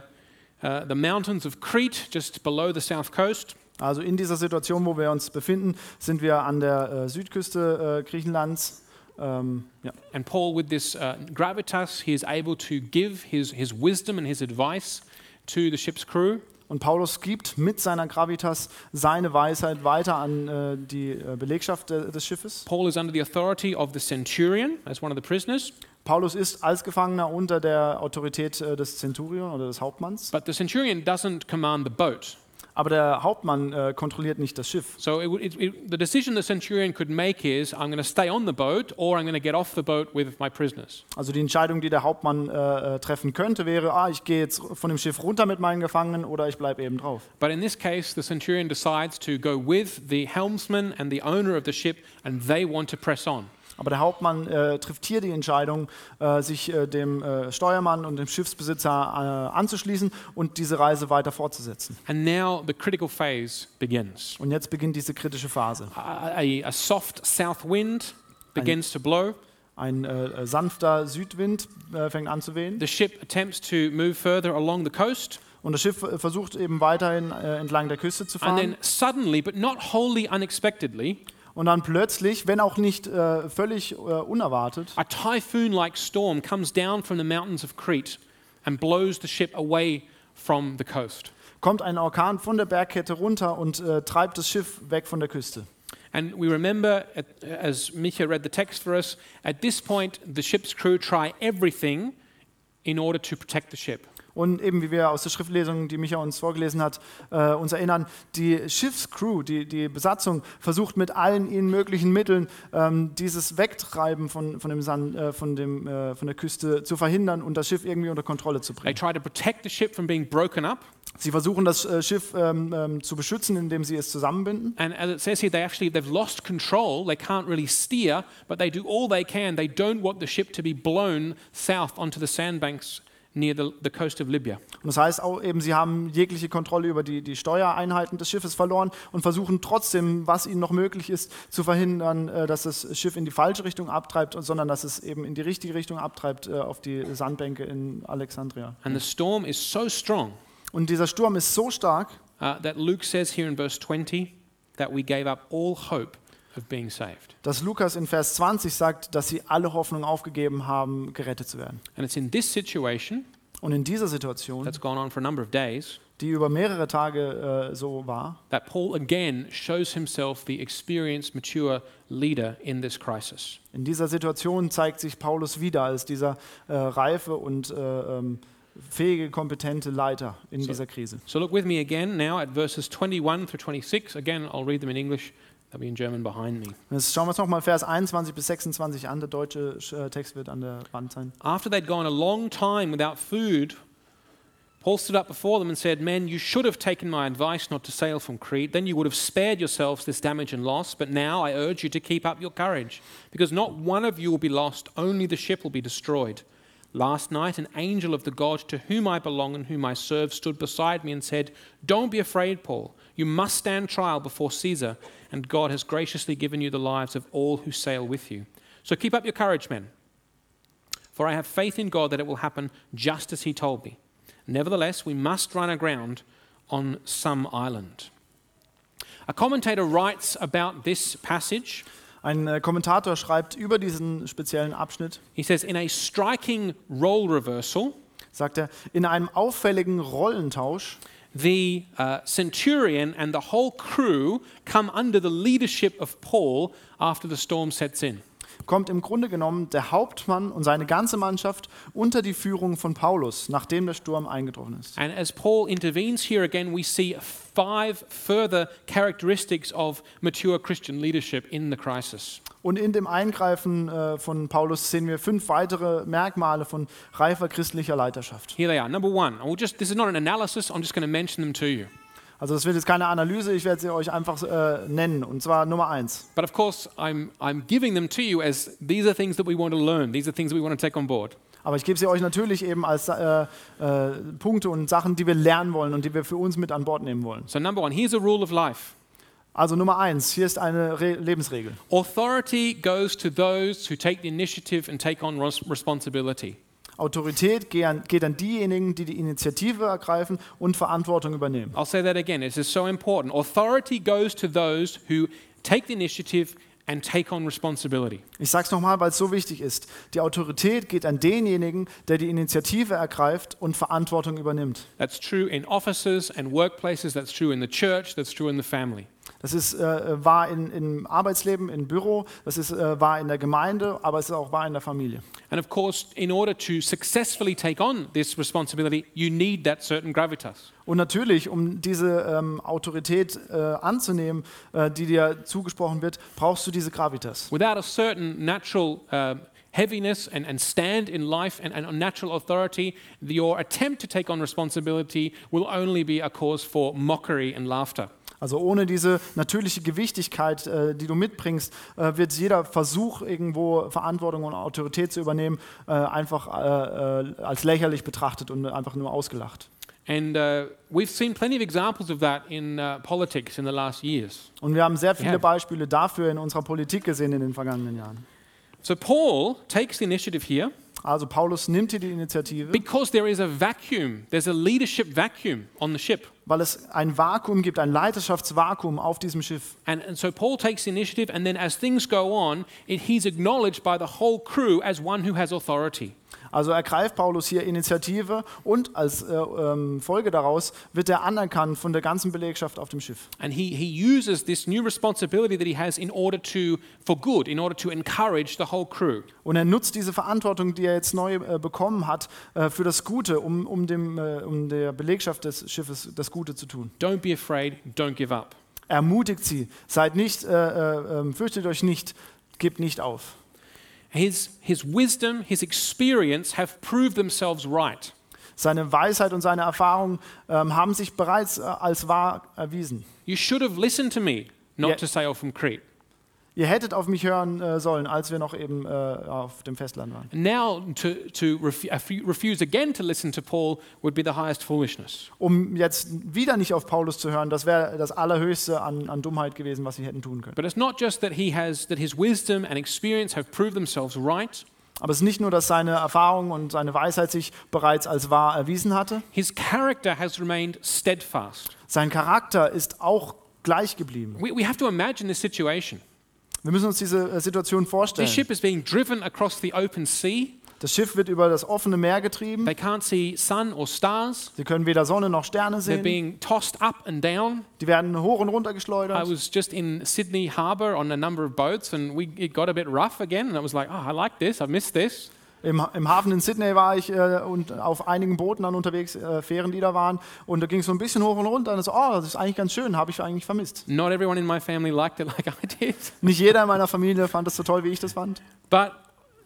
uh, the mountains of Crete, just below the south coast. Also in dieser Situation, wo wir uns befinden, sind wir an der äh, Südküste äh, Griechenlands. Ähm, ja. And Paul, with this uh, gravitas, he is able to give his, his wisdom and his advice to the ship's crew. Und Paulus gibt mit seiner Gravitas seine Weisheit weiter an äh, die äh, Belegschaft de, des Schiffes. Paul is under the authority of the centurion as one of the prisoners, Paulus ist als Gefangener unter der Autorität äh, des Zenturion oder des Hauptmanns. but the centurion doesn't command the boat. Aber der Hauptmann äh, kontrolliert nicht das Schiff. So it, it, the decision the centurion could make is I'm going to stay on the boat or I'm going to get off the boat with my prisoners. Also die Entscheidung, die der Hauptmann äh, äh, treffen könnte, wäre, ah, ich gehe jetzt von dem Schiff runter mit meinen Gefangenen oder ich bleibe eben drauf. But in this case, the centurion decides to go with the helmsman and the owner of the ship, and they want to press on. Aber der Hauptmann äh, trifft hier die Entscheidung, äh, sich äh, dem äh, Steuermann und dem Schiffsbesitzer äh, anzuschließen und diese Reise weiter fortzusetzen. And now the critical phase begins. Und jetzt beginnt diese kritische Phase. A, a, a soft south wind begins to blow. Ein äh, sanfter Südwind fängt an zu wehen The ship attempts to move further along the coast, und das Schiff versucht eben weiterhin entlang der Küste zu and then fahren. suddenly, but not wholly unexpectedly, Und dann plötzlich, wenn auch nicht äh, völlig äh, unerwartet, a typhoon like storm comes down from the mountains of Crete and blows the ship away from the coast. kommt ein Orkan von der Bergkette runter und äh, treibt das Schiff weg von der Küste. And we remember, at, as Micha read the text for us, at this point, the ship's crew try everything in order to protect the ship. Und eben wie wir aus der Schriftlesung, die Micha uns vorgelesen hat, äh, uns erinnern, die Schiffscrew, die, die Besatzung versucht mit allen ihnen möglichen Mitteln ähm, dieses Wegtreiben von, von, dem Sand, äh, von, dem, äh, von der Küste zu verhindern und das Schiff irgendwie unter Kontrolle zu They bringen. try to protect the ship from being broken up. Sie versuchen das äh, Schiff ähm, ähm, zu beschützen, indem sie es zusammenbinden. And as it says here, they actually they've lost control. They can't really steer, but they do all they can. They don't want the ship to be blown south onto the sandbanks near the, the coast of Libya. Und das heißt auch eben, sie haben jegliche Kontrolle über die, die Steuereinheiten des Schiffes verloren und versuchen trotzdem, was ihnen noch möglich ist, zu verhindern, äh, dass das Schiff in die falsche Richtung abtreibt, sondern dass es eben in die richtige Richtung abtreibt, äh, auf die Sandbänke in Alexandria. And the storm is so strong Und dieser Sturm ist so stark, uh, that Luke says here in verse 20 that we gave up all hope. Dass Lukas in Vers 20 sagt, dass sie alle Hoffnung aufgegeben haben, gerettet zu werden. And it's in this situation Und in dieser Situation, that's gone on for a number of days die über mehrere Tage äh, so war, that Paul again shows himself the experienced, mature leader in this crisis. in dieser Situation zeigt sich Paulus wieder als dieser äh, reife und äh, ähm, fähige, kompetente Leiter in dieser Krise. So look with me again now at verses 21 through 26. Again, I'll read them in English. They'll be in German behind me. Jetzt schauen wir uns nochmal Vers 21 bis 26 an. Der deutsche äh, Text wird an der Wand sein. After they'd gone a long time without food, Paul stood up before them and said, Men, you should have taken my advice not to sail from Crete. Then you would have spared yourselves this damage and loss. But now I urge you to keep up your courage, because not one of you will be lost, only the ship will be destroyed. Last night, an angel of the God to whom I belong and whom I serve stood beside me and said, Don't be afraid, Paul. You must stand trial before Caesar, and God has graciously given you the lives of all who sail with you. So keep up your courage, men. For I have faith in God that it will happen just as he told me. Nevertheless, we must run aground on some island. A commentator writes about this passage. Ein äh, Kommentator schreibt über diesen speziellen Abschnitt, He says, In a striking role reversal, sagt er, in einem auffälligen Rollentausch the uh, centurion and the whole crew come under the leadership of Paul after the storm sets in. Kommt im Grunde genommen der Hauptmann und seine ganze Mannschaft unter die Führung von Paulus, nachdem der Sturm eingetroffen ist. And as Paul intervenes here again, we see five further characteristics of mature Christian leadership in the crisis. Und in dem Eingreifen äh, von Paulus sehen wir fünf weitere Merkmale von reifer christlicher Leiterschaft. Here they are. Number one, I will just, this is not an analysis, I'm just going to mention them to you. Also das wird jetzt keine Analyse, ich werde sie euch einfach äh, nennen. Und zwar Nummer eins. But of course, I'm, I'm giving them to you as these are things that we want to learn, these are things that we want to take on board. Aber ich gebe sie euch natürlich eben als äh, äh, Punkte und Sachen, die wir lernen wollen und die wir für uns mit an Bord nehmen wollen. So, number one, here's a rule of life Also Nummer eins, hier ist eine Re Lebensregel. Authority goes to those who take the initiative and take on res- responsibility. Autorität geht an, diejenigen, die die Initiative ergreifen und Verantwortung übernehmen. I'll say that again. This is so important. Authority goes to those who take the initiative and take on responsibility. Ich sage es nochmal, weil es so wichtig ist. Die Autorität geht an denjenigen, der die Initiative ergreift und Verantwortung übernimmt. That's true in offices and workplaces. That's true in the church. That's true in the family. Das ist äh, wahr in, im Arbeitsleben, im Büro, das ist äh, wahr in der Gemeinde, aber es ist auch wahr in der Familie. And of course, in order to successfully take on this responsibility, you need that certain gravitas. Und natürlich, um diese ähm, Autorität äh, anzunehmen, äh, die dir zugesprochen wird, brauchst du diese Gravitas. Without a certain natural um, heaviness and, and stand in life and, and a natural authority, your attempt to take on responsibility will only be a cause for mockery and laughter. Also ohne diese natürliche Gewichtigkeit, äh, die du mitbringst, äh, wird jeder Versuch, irgendwo Verantwortung und Autorität zu übernehmen, äh, einfach als lächerlich betrachtet und einfach nur ausgelacht. And uh, we've seen plenty of examples of that in uh, politics in the last years. Und wir haben sehr viele Ja. Beispiele dafür in unserer Politik gesehen in den vergangenen Jahren. So Paul takes the initiative here Also Paulus nimmt hier die Initiative, because there is a vacuum. There's a leadership vacuum on the ship. weil es ein Vakuum gibt, ein Leiterschaftsvakuum auf diesem Schiff. And, and so Paul takes the initiative, and then as things go on, it, he's acknowledged by the whole crew as one who has authority. Also ergreift Paulus hier Initiative und als äh, ähm, Folge daraus wird er anerkannt von der ganzen Belegschaft auf dem Schiff. And he, he uses this new responsibility that he has in order to, for good, in order to encourage the whole crew. Und er nutzt diese Verantwortung, die er jetzt neu äh, bekommen hat, äh, für das Gute, um, um, dem, äh, um der Belegschaft des Schiffes das Gute zu tun. Don't be afraid, don't give up. Ermutigt sie, seid nicht, äh, äh, ähm, fürchtet euch nicht, gebt nicht auf. His, his wisdom, his experience have proved themselves right. Seine Weisheit und seine Erfahrung ähm, haben sich bereits äh, als wahr erwiesen. You should have listened to me not Yeah. to sail from Crete. Ihr hättet auf mich hören äh, sollen, als wir noch eben äh, auf dem Festland waren. Now, to, to refu- uh, refuse again to listen to Paul would be the highest foolishness. Um jetzt wieder nicht auf Paulus zu hören, das wäre das Allerhöchste an, an Dummheit gewesen, was sie hätten tun können. But it's not just that he has that his wisdom and experience have proved themselves right. Aber es ist nicht nur, dass seine Erfahrung und seine Weisheit sich bereits als wahr erwiesen hatte, His character has remained steadfast. sein Charakter ist auch gleich geblieben. We, we have to imagine this situation. Wir müssen uns diese äh, Situation vorstellen. This ship is being driven across the open sea. Das Schiff wird über das offene Meer getrieben. They can't see sun or stars. Sie können weder Sonne noch Sterne They're being tossed up and down. Die werden hoch und runter I was just in Sydney Harbour on a number of boats, and we, it got a bit rough again. And I was like, oh, I like this. I missed this. Im, Im Hafen in Sydney war ich äh, und auf einigen Booten dann unterwegs, äh, Fähren, die da waren. Und da ging es so ein bisschen hoch und runter. Und so, oh, das ist eigentlich ganz schön, habe ich eigentlich vermisst. Not everyone in my family liked it like I did. Nicht jeder in meiner Familie fand das so toll, wie ich das fand. But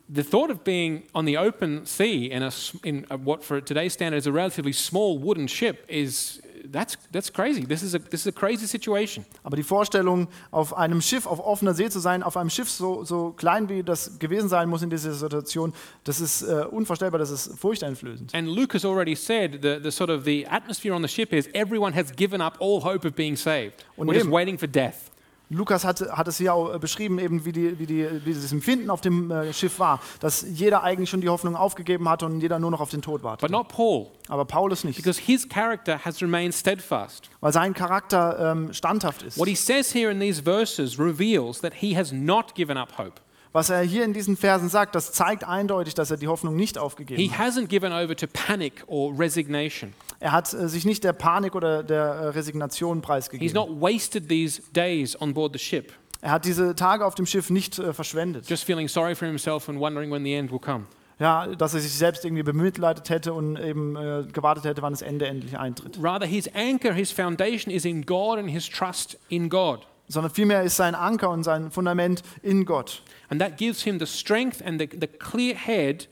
the thought of being on the open sea in, a, in a, what for today's standard is a relatively small wooden ship is that's, that's crazy. This is, a, this is a crazy situation. Aber die Vorstellung, auf einem Schiff, auf offener See zu sein, auf einem Schiff so, so klein wie das gewesen sein muss in dieser Situation, das ist äh, unvorstellbar, das ist furchteinflößend. And Luke has already said the, the sort of the atmosphere on the ship is everyone has given up all hope of being saved. Und We're just waiting for death. Lukas hat, hat es hier auch äh, beschrieben, eben wie, die, wie, die, wie dieses Empfinden auf dem äh, Schiff war, dass jeder eigentlich schon die Hoffnung aufgegeben hatte und jeder nur noch auf den Tod wartet. But not Paul, Aber Paulus nicht, because his character has remained steadfast. weil sein Charakter ähm, standhaft ist. What he says here in these verses reveals that he has not given up hope. Was er hier in diesen Versen sagt, das zeigt eindeutig, dass er die Hoffnung nicht He aufgegeben hat. hasn't given over to panic or resignation. Er hat äh, sich nicht der Panik oder der äh, Resignation He's preisgegeben. not wasted these days on board the ship, Er hat diese Tage auf dem Schiff nicht äh, verschwendet. just feeling sorry for himself and wondering when the end will come. Ja, dass er sich selbst irgendwie bemitleidet hätte und eben äh, gewartet hätte, wann das Ende endlich eintritt. Rather, his anchor, his foundation is in God and his trust in God. Sondern vielmehr ist sein Anker und sein Fundament in Gott. And that gives him the strength and the, the clear head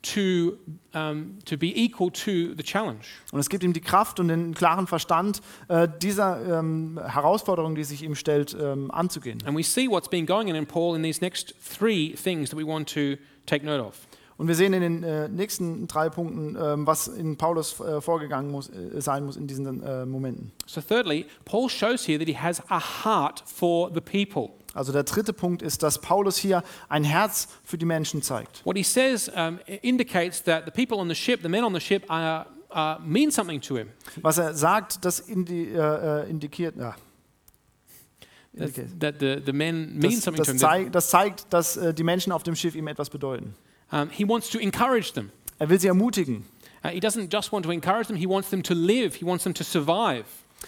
to, um, to be equal to the challenge. Und es gibt ihm die Kraft und den klaren Verstand, äh, dieser ähm, Herausforderung, die sich ihm stellt, ähm, anzugehen. And we see what's been going on in Paul in these next three things that we want to take note of. Und wir sehen in den äh, nächsten drei Punkten, ähm, was in Paulus äh, vorgegangen muss, äh, sein muss in diesen Momenten. So, thirdly, Paul shows here that he has a heart for the people. Also der dritte Punkt ist, dass Paulus hier ein Herz für die Menschen zeigt. What he says um, indicates that the people on the ship, the men on the ship, are, uh, mean something to him. Was er sagt, das indi äh, indikiert, ja, That, the, the men mean das, something to das, him. zeig, das zeigt, dass äh, die Menschen auf dem Schiff ihm etwas bedeuten. Um, he wants to encourage them. Er will sie ermutigen. Uh, he doesn't just want to encourage them, he wants them to live, he wants them to survive.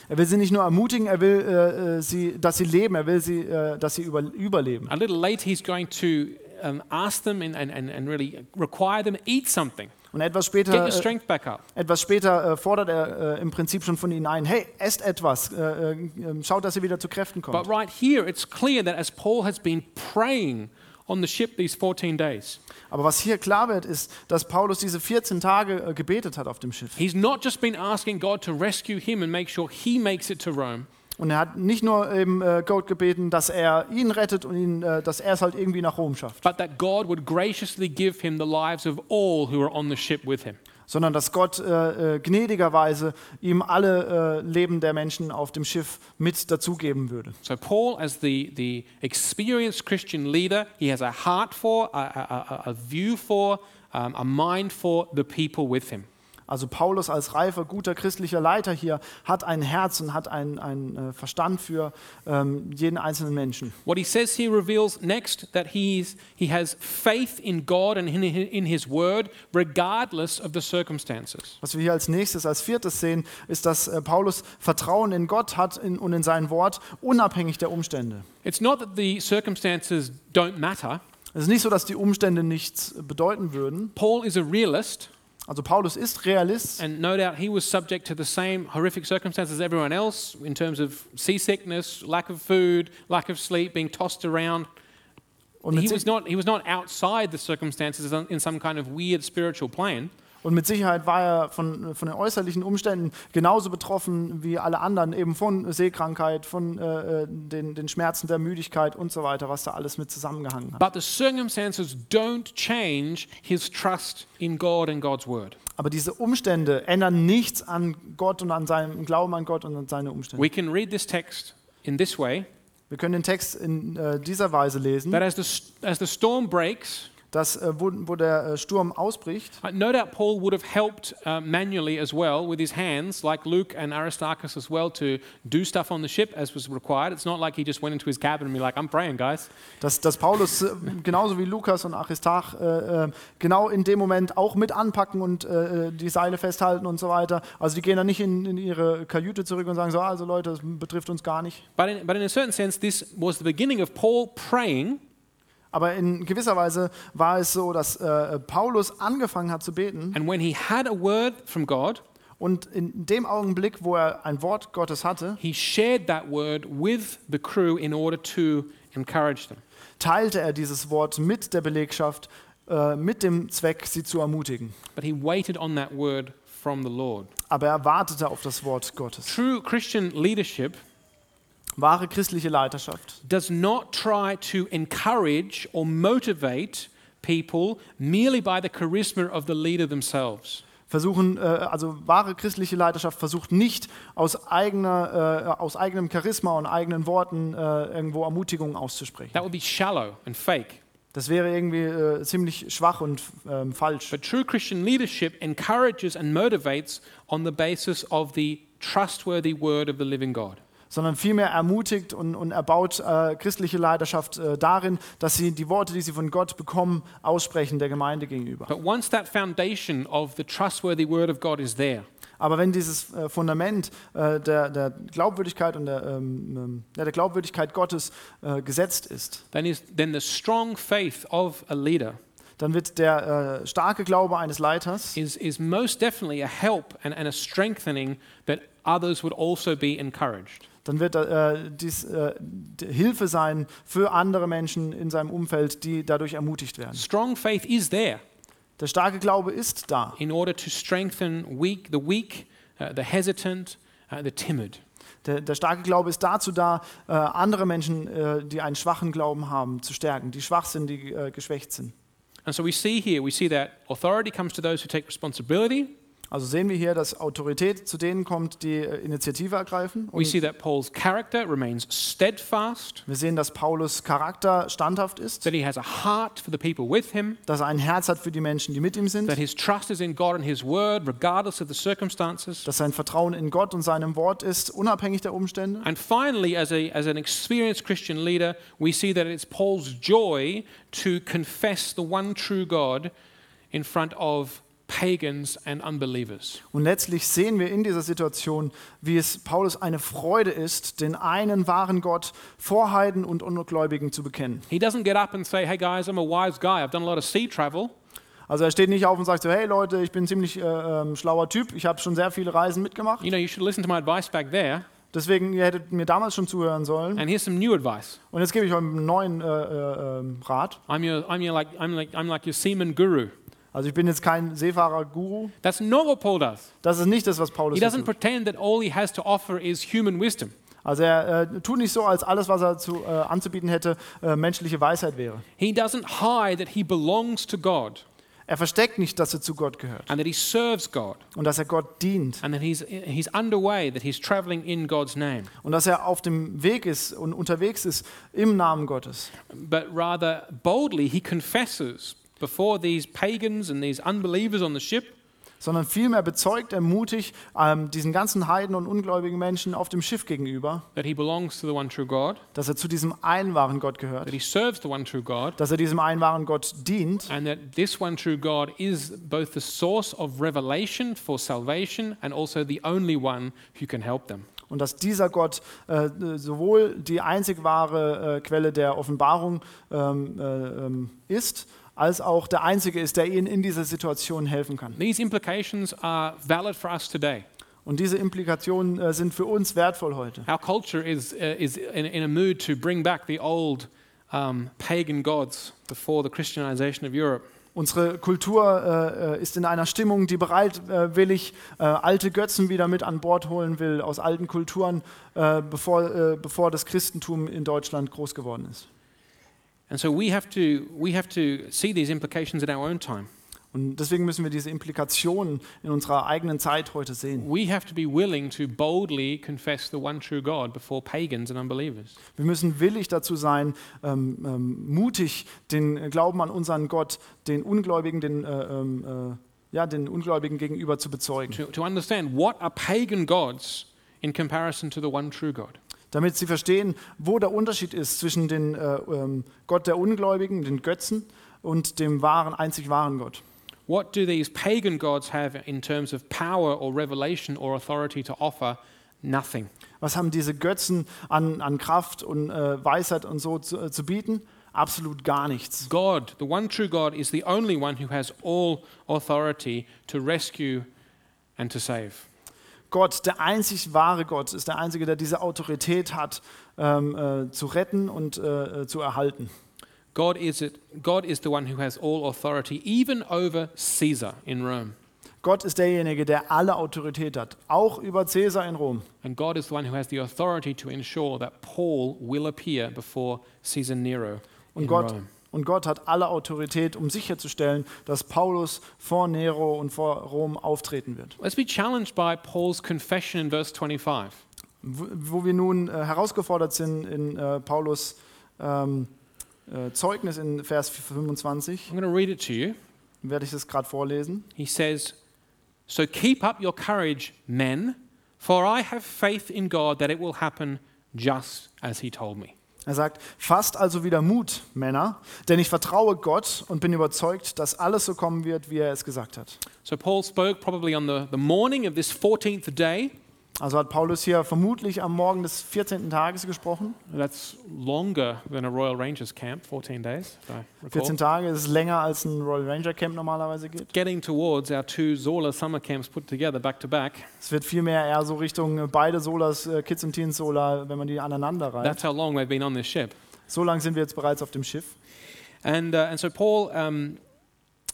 Er will sie nicht nur ermutigen, er will, äh, äh, sie, dass sie leben, er will, sie, äh, dass sie über, überleben. A little later, he's going to um, ask them and, and, and really require them eat something. Und etwas Get später, your äh, strength back up. etwas später äh, fordert er äh, im Prinzip schon von ihnen ein, hey, esst etwas, äh, äh, schaut, dass ihr wieder zu Kräften But right here, it's clear that as Paul has been praying on the ship these 14 days, Aber was hier klar wird, ist, dass Paulus diese 14 Tage äh, gebetet hat auf dem Schiff. he's not just been asking God to rescue him and make sure he makes it to Rome. Und er hat nicht nur eben äh, Gott gebeten, dass er ihn rettet und ihn, äh, dass er es halt irgendwie nach Rom schafft, but that God would graciously give him the lives of all who are on the ship with him. Sondern dass Gott äh, äh, gnädigerweise ihm alle äh, Leben der Menschen auf dem Schiff mit dazugeben würde. So, Paul, as the, the experienced Christian leader, he has a heart for, a, a, a, view for, um, a mind for the people with him. Also Paulus als reifer, guter christlicher Leiter hier hat ein Herz und hat einen ein, äh, Verstand für ähm, jeden einzelnen Menschen. What he says here reveals next that he's, he has faith in God and in, in his word, regardless of the circumstances. Was wir hier als nächstes, als viertes sehen, ist, dass äh, Paulus Vertrauen in Gott hat in, und in sein Wort, unabhängig der Umstände. It's not that the circumstances don't matter. Es ist nicht so, dass die Umstände nichts bedeuten würden. Paul is a realist, Also Paulus ist Realist and no doubt he was subject to the same horrific circumstances as everyone else in terms of seasickness, lack of food, lack of sleep, being tossed around. und He was not, he was not outside the circumstances in some kind of weird spiritual plan. Und mit Sicherheit war er von, von den äußerlichen Umständen genauso betroffen wie alle anderen, eben von Seekrankheit, von äh, äh, den, den Schmerzen der Müdigkeit und so weiter, was da alles mit zusammengehangen hat. But the circumstances don't change his trust in God and God's word. Aber diese Umstände ändern nichts an Gott und an seinem Glauben an Gott und an seine Umstände. We can read this text in this way Wir können den Text in äh, dieser Weise lesen, that as the, as the storm breaks, dass äh, wo, wo der äh, Sturm ausbricht, uh, no doubt Paul would have helped uh, manually as well with his hands, like Luke and Aristarchus as well, to do stuff on the ship as was required. It's not like he just went into his cabin and be like, I'm praying, guys. dass, dass Paulus äh, genauso wie Lukas und Aristarch äh, genau in dem Moment auch mit anpacken und die Seile festhalten und so weiter. Also die gehen dann nicht in, in ihre Kajüte zurück und sagen so, also Leute, das betrifft uns gar nicht. But in, but in a certain sense, this was the beginning of Paul praying Aber in gewisser Weise war es so, dass äh, Paulus angefangen hat zu beten And when he had a word from God, und in dem Augenblick, wo er ein Wort Gottes hatte, he shared that word with the crew in order to encourage them. teilte er dieses Wort mit der Belegschaft äh, mit dem Zweck, sie zu ermutigen. But he waited on that word from the Lord. Aber er wartete auf das Wort Gottes. True Christian leadership Wahre christliche Leiterschaft does not try to encourage or motivate people merely by the charisma of the leader themselves. versuchen, äh, also wahre christliche Leiterschaft versucht nicht aus, eigener, äh, aus eigenem Charisma und eigenen Worten äh, irgendwo Ermutigungen auszusprechen. That would be shallow and fake. Das wäre irgendwie ziemlich schwach und ähm, falsch. But true Christian leadership encourages and motivates on the basis of the trustworthy word of the living God. Sondern vielmehr ermutigt und, und erbaut äh, christliche Leiterschaft äh, darin, dass sie die Worte, die sie von Gott bekommen, aussprechen der Gemeinde gegenüber. But once that foundation of the trustworthy word of God is there, Aber wenn dieses äh, Fundament äh, der, der Glaubwürdigkeit und der, ähm, ähm, der Glaubwürdigkeit Gottes äh, gesetzt ist, then, is, then the strong faith of a leader dann wird der starke Glaube eines Leiters is, is most definitely a help and, and a strengthening that others would also be encouraged. Dann wird äh, dies äh, Hilfe sein für andere Menschen in seinem Umfeld, die dadurch ermutigt werden. Strong faith is there Der starke Glaube ist da, in order to strengthen weak, the weak, uh, the hesitant, uh, the timid. der, der starke Glaube ist dazu da, äh, andere Menschen, äh, die einen schwachen Glauben haben, zu stärken, die schwach sind, die äh, geschwächt sind. And so we see here, we see that authority comes to those who take responsibility. Also sehen wir hier, dass Autorität zu denen kommt, die äh, Initiative ergreifen. We Und see that Paul's character remains steadfast, wir sehen, dass Paulus Charakter standhaft ist, that he has a heart for the people with him, dass er ein Herz hat für die Menschen, die mit ihm sind, that his trust is in God and his word, regardless of the circumstances. dass sein Vertrauen in Gott und seinem Wort ist, unabhängig der Umstände. And finally, as, a, as an experienced Christian leader, we see that it's Paul's joy to confess the one true God in front of pagans and unbelievers. Und letztlich sehen wir in dieser Situation, wie es Paulus eine Freude ist, den einen wahren Gott vor Heiden und Ungläubigen zu bekennen. He doesn't get up and say, Hey guys, I'm a wise guy. I've done a lot of sea travel. Also er steht nicht auf und sagt so, hey Leute, ich bin ein ziemlich äh, ähm, schlauer Typ, ich habe schon sehr viele Reisen mitgemacht. You know, you should listen to my advice back there. Deswegen ihr hättet mir damals schon zuhören sollen. And here's some new advice. Und jetzt gebe ich euch einen neuen äh, äh, ähm, Rat. I'm your, I'm your like, I'm like, I'm like your seaman guru. Also ich bin jetzt kein Seefahrer-Guru. That's not what Paul does. Das ist nicht das, was Paulus He doesn't tut. pretend that all he has to offer is human wisdom. Also er äh, tut nicht so, als alles, was er zu, äh, anzubieten hätte, äh, menschliche Weisheit wäre. He doesn't hide that he belongs to God Er versteckt nicht, dass er zu Gott gehört and that he serves God und dass er Gott dient and that he's, he's underway, that he's traveling in God's name. und dass er auf dem Weg ist und unterwegs ist im Namen Gottes. But rather boldly, he confesses before these pagans and these unbelievers on the ship Sondern vielmehr bezeugt er mutig ähm, diesen ganzen Heiden und ungläubigen Menschen auf dem Schiff gegenüber, that he belongs to the one true God, dass er zu diesem einen wahren Gott gehört, that he serves the one true God, dass er diesem einen wahren Gott dient and that this one true God is both the source of revelation for salvation and also the only one who can help them. und dass dieser Gott äh, sowohl die einzig wahre äh, Quelle der Offenbarung ähm, äh, ähm, ist, als auch der einzige ist, der ihnen in dieser Situation helfen kann. These implications are valid for us today. Und diese Implikationen äh, sind für uns wertvoll heute. Our culture is, uh, is in, in a mood to bring back the old um, pagan gods before the Christianization of Europe. Unsere Kultur äh, äh, ist in einer Stimmung, die bereitwillig äh, alte Götzen wieder mit an Bord holen will aus alten Kulturen, äh, bevor, äh, bevor das Christentum in Deutschland groß geworden ist. And so we have to, we have to see these implications in our own time. Und deswegen müssen wir diese Implikationen in unserer eigenen Zeit heute sehen. We have to be willing to boldly confess the one true God before pagans and unbelievers. Wir müssen willig dazu sein, ähm, ähm, mutig den Glauben an unseren Gott, den Ungläubigen, den, äh, ähm, äh, ja, den Ungläubigen gegenüber zu bezeugen. To, to understand what are pagan gods in comparison to the one true God. Damit sie verstehen, wo der Unterschied ist zwischen dem äh, ähm, Gott der Ungläubigen, den Götzen, und dem wahren, einzig wahren Gott. What do these pagan gods have in terms of power or revelation or authority to offer? Nothing. Was haben diese Götzen an, an Kraft und äh, Weisheit und so zu, äh, zu bieten? Absolut gar nichts. God, the one true God, is the only one who has all authority to rescue and to save. Gott, der einzig wahre Gott, ist der Einzige, der diese Autorität hat, ähm, äh, zu retten und äh, äh, zu erhalten. God is, it, God is the one who has all authority, even over Caesar in Rome. Gott ist derjenige, der alle Autorität hat, auch über Cäsar in Rom. And God is the one who has the authority to ensure that Paul will appear before Caesar Nero Und in Gott, Rome. Und Gott hat alle Autorität, um sicherzustellen, dass Paulus vor Nero und vor Rom auftreten wird. Let's be challenged by Paul's confession in verse 25. Wo wir nun äh, herausgefordert sind in äh, Paulus ähm, äh, Zeugnis in Vers 25, I'm going to read it to you. werde ich das gerade vorlesen. He says, So keep up your courage, men, for I have faith in God that it will happen just as he told me. Er sagt, fasst also wieder Mut, Männer, denn ich vertraue Gott und bin überzeugt, dass alles so kommen wird, wie er es gesagt hat. So Paul spoke probably on the, the morning of this 14th day. Also hat Paulus hier vermutlich am Morgen des 14. Tages gesprochen. That's longer than a Royal Rangers camp, 14 days, if I recall. 14 Tage ist länger als ein Royal Ranger Camp normalerweise geht. Getting towards our two Zola summer camps put together back to back. Es wird vielmehr eher so Richtung äh, beide Solas, äh, Kids und Teens Sola, wenn man die aneinander reiht. That's how long they've been on this ship. So lange sind wir jetzt bereits auf dem Schiff. And, uh, and so Paul, um,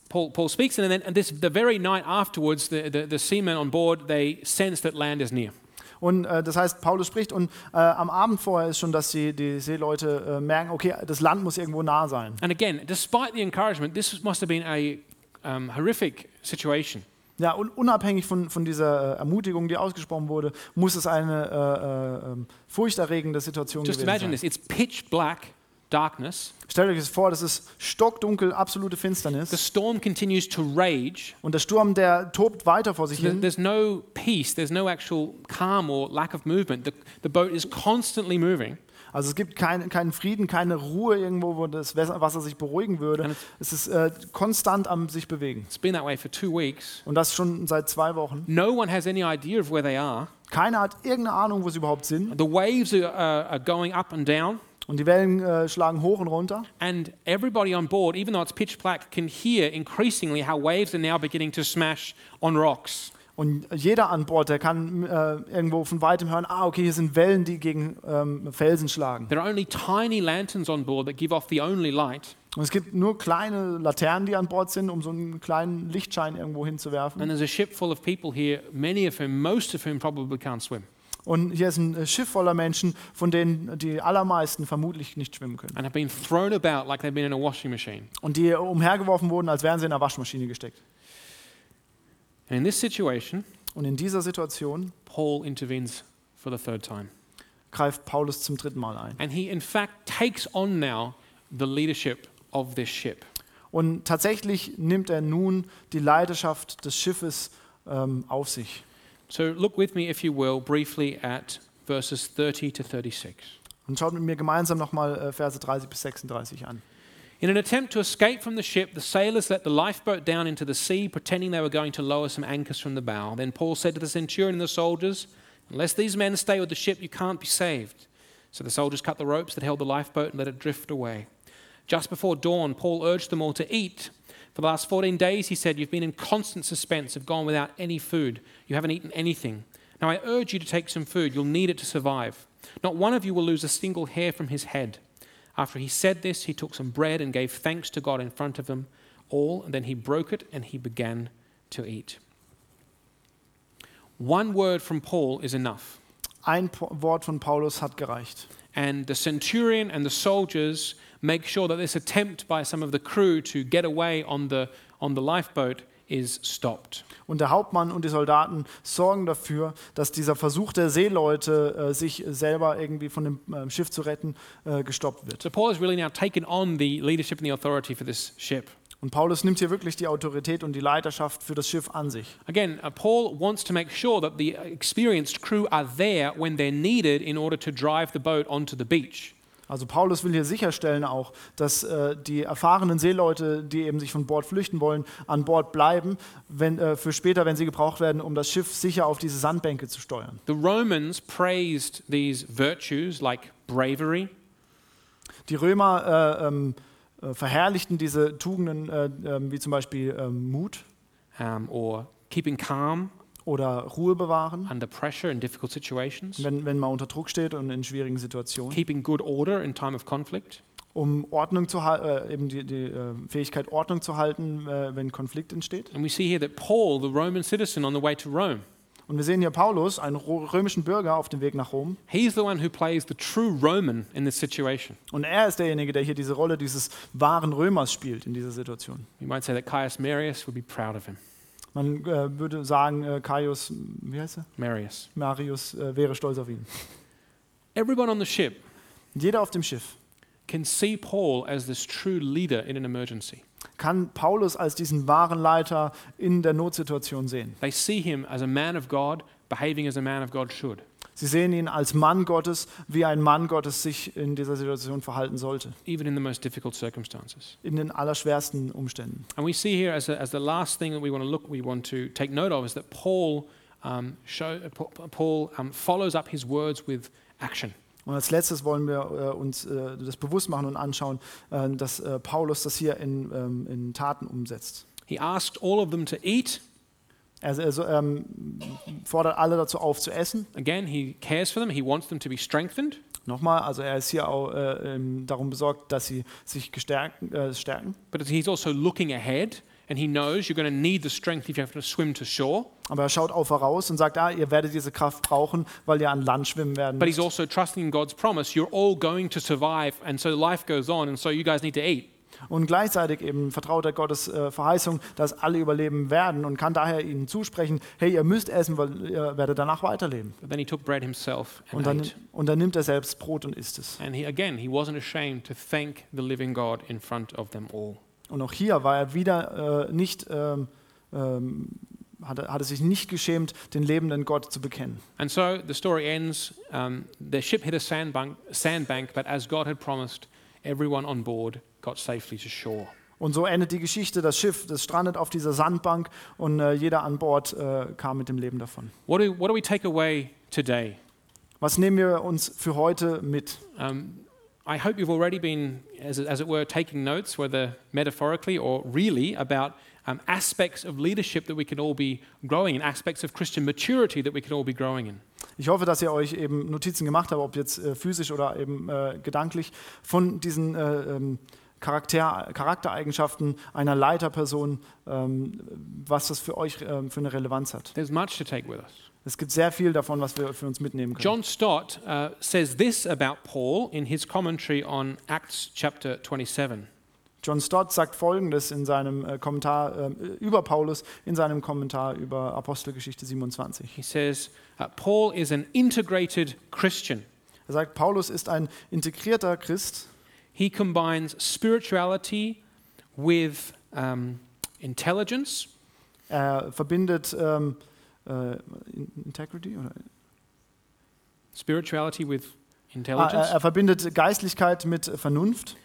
Paul, Paul speaks, and then and this, the very night afterwards, the, the, the seamen on board, they sense that land is near. Und äh, das heißt, Paulus spricht und äh, am Abend vorher ist schon, dass die, die Seeleute äh, merken, okay, das Land muss irgendwo nah sein. And again, despite the encouragement, this must have been a um, horrific situation. Ja, und unabhängig von, von dieser äh, Ermutigung, die ausgesprochen wurde, muss es eine äh, äh, ähm, furchterregende Situation Just gewesen imagine sein. this it's pitch black darkness. Stellt euch das vor, das ist stockdunkel, absolute The Finsternis. storm continues to rage. Und der Sturm, der tobt weiter vor sich There- hin. There's no peace, there's no actual calm or lack of movement. The, the boat is constantly moving. Also es gibt kein, keinen Frieden, keine Ruhe irgendwo, wo das Wasser sich beruhigen würde. Es ist äh, konstant am sich bewegen. It's been that way for two weeks. Und das schon seit zwei Wochen. No one has any idea of where they are. Keiner hat irgendeine Ahnung, wo sie überhaupt sind. The waves are, uh, are going up and down. Und die Wellen äh, schlagen hoch und runter. And everybody on board, even though it's pitch black, can hear increasingly how waves are now beginning to smash on rocks. Und jeder an Bord, der kann äh, irgendwo von weitem hören, ah, okay, hier sind Wellen, die gegen ähm, Felsen schlagen. There are only tiny lanterns on board that give off the only light. Und es gibt nur kleine Laternen, die an Bord sind, um so einen kleinen Lichtschein irgendwo hinzuwerfen. And there's a ship full of people here, many of whom, most of whom probably can't swim. Und hier ist ein äh, Schiff voller Menschen, von denen die allermeisten vermutlich nicht schwimmen können. and have been thrown about like they've been in a washing machine. Und die umhergeworfen wurden, als wären sie in einer Waschmaschine gesteckt. And in this situation, Und in dieser Situation Paul intervenes for the third time. greift Paulus zum dritten Mal ein. And he, in fact, takes on now the leadership of this ship. Und tatsächlich nimmt er nun die Leidenschaft des Schiffes ähm, auf sich. So look with me, if you will, briefly at verses 30 to 36. Und schaut mit mir gemeinsam nochmal äh, Verse 30 bis 36 an. In an attempt to escape from the ship, the sailors let the lifeboat down into the sea, pretending they were going to lower some anchors from the bow. Then Paul said to the centurion and the soldiers, Unless these men stay with the ship, you can't be saved. So the soldiers cut the ropes that held the lifeboat and let it drift away. Just before dawn, Paul urged them all to eat. For the last 14 days, he said, You've been in constant suspense, have gone without any food. You haven't eaten anything. Now I urge you to take some food. You'll need it to survive. Not one of you will lose a single hair from his head. After he said this, he took some bread and gave thanks to God in front of them all, and then he broke it and he began to eat. One word from Paul is enough. Ein Wort von Paulus hat gereicht. And the centurion and the soldiers make sure that this attempt by some of the crew to get away on the, on the lifeboat is stopped. Und der Hauptmann und die Soldaten sorgen dafür, dass dieser Versuch der Seeleute, äh, sich selber irgendwie von dem äh, Schiff zu retten, äh, gestoppt wird. So Paul has really now taken on the leadership and the authority for this ship. Und Paulus nimmt hier wirklich die Autorität und die Leiterschaft für das Schiff an sich. Again, uh, Paul wants to make sure that the experienced crew are there when they're needed in order to drive the boat onto the beach. Also Paulus will hier sicherstellen auch, dass äh, die erfahrenen Seeleute, die eben sich von Bord flüchten wollen, an Bord bleiben, wenn, äh, für später, wenn sie gebraucht werden, um das Schiff sicher auf diese Sandbänke zu steuern. The Romans praised these virtues like bravery, Die Römer äh, ähm, äh, verherrlichten diese Tugenden äh, ähm, wie zum Beispiel ähm, Mut. Um, or keeping calm oder Ruhe bewahren, under pressure in difficult situations, wenn, wenn man unter Druck steht und in schwierigen Situationen, keeping good order in time of conflict, um Ordnung zu halten, äh, eben die, die äh, Fähigkeit Ordnung zu halten, äh, wenn Konflikt entsteht. And we see here that Paul, the Roman citizen on the way to Rome, Und wir sehen hier Paulus, einen römischen Bürger auf dem Weg nach Rom. he's the one who plays the true Roman in this situation. Und er ist derjenige, der hier diese Rolle dieses wahren Römers spielt in dieser Situation. You might say that Caius Marius would be proud of him. Man äh, würde sagen, äh, Caius, wie heißt er? Marius. Marius äh, wäre stolz auf ihn. Everyone on the ship Jeder auf dem Schiff can see Paul as this true leader in an emergency. Kann Paulus als diesen wahren Leiter in der Notsituation sehen. They see him as a man of God, behaving as a man of God should. Sie sehen ihn als Mann Gottes, wie ein Mann Gottes sich in dieser Situation verhalten sollte, even in the most difficult circumstances. in den allerschwersten Umständen. And we see here as, a, as the last thing that we want to look, we want to take note of is that Paul, um, show, Pa- Paul um, follows up his words with action. Und als letztes wollen wir äh, uns äh, das bewusst machen und anschauen, äh, dass äh, Paulus das hier in, ähm, in Taten umsetzt. He asked all of them to eat. Er, er so, ähm, fordert alle dazu auf zu essen. Again, he cares for them. He wants them to be strengthened. Nochmal, also er ist hier auch äh, ähm, darum besorgt, dass sie sich gestärken, äh, stärken. But he's also looking ahead and he knows you're going to need the strength if you have to swim to shore. Aber er schaut auch voraus und sagt, ah, ihr werdet diese Kraft brauchen, weil ihr an Land schwimmen werden But he's also trusting in God's promise. You're all going to survive, and so life goes on, and so you guys need to eat. Und gleichzeitig eben vertraut er Gottes äh, Verheißung, dass alle überleben werden und kann daher ihnen zusprechen, hey, ihr müsst essen, weil ihr werdet danach weiterleben. But then he took bread himself and Und dann, ate. und dann nimmt er selbst Brot und isst es. And he, again, he wasn't ashamed to thank the living God in front of them all. Und auch hier war er wieder äh, nicht, ähm, ähm, hat, hat er sich nicht geschämt, den lebenden Gott zu bekennen. And so the story ends. Um, the ship hit a sandbank, sandbank, but as God had promised, everyone on board got safely to shore. Und so endet die Geschichte. Das Schiff, das strandet auf dieser Sandbank und äh, jeder an Bord äh, kam mit dem Leben davon. What do, what do we take away today? Was nehmen wir uns für heute mit? Um, I hope you've already been, as it, as it were, taking notes, whether metaphorically or really, about um, aspects of leadership that we can all be growing in, aspects of Christian maturity that we can all be growing in. Ich hoffe, dass ihr euch eben Notizen gemacht habt, ob jetzt äh, physisch oder eben äh, gedanklich, von diesen äh, ähm, Charakter, Charaktereigenschaften einer Leiterperson, ähm, was das für euch ähm, für eine Relevanz hat. There's much to take with us. Es gibt sehr viel davon, was wir für uns mitnehmen können. John Stott uh, says this about Paul in his commentary on Acts chapter 27. John Stott sagt Folgendes in seinem äh, Kommentar äh, über Paulus, in seinem Kommentar über Apostelgeschichte 27. He says, uh, Paul is an integrated Christian. Er sagt, Paulus ist ein integrierter Christ. He combines spirituality with um, intelligence, Er verbindet ähm, äh, Integrity oder spirituality with ah, intelligence, er, er verbindet Geistlichkeit mit Vernunft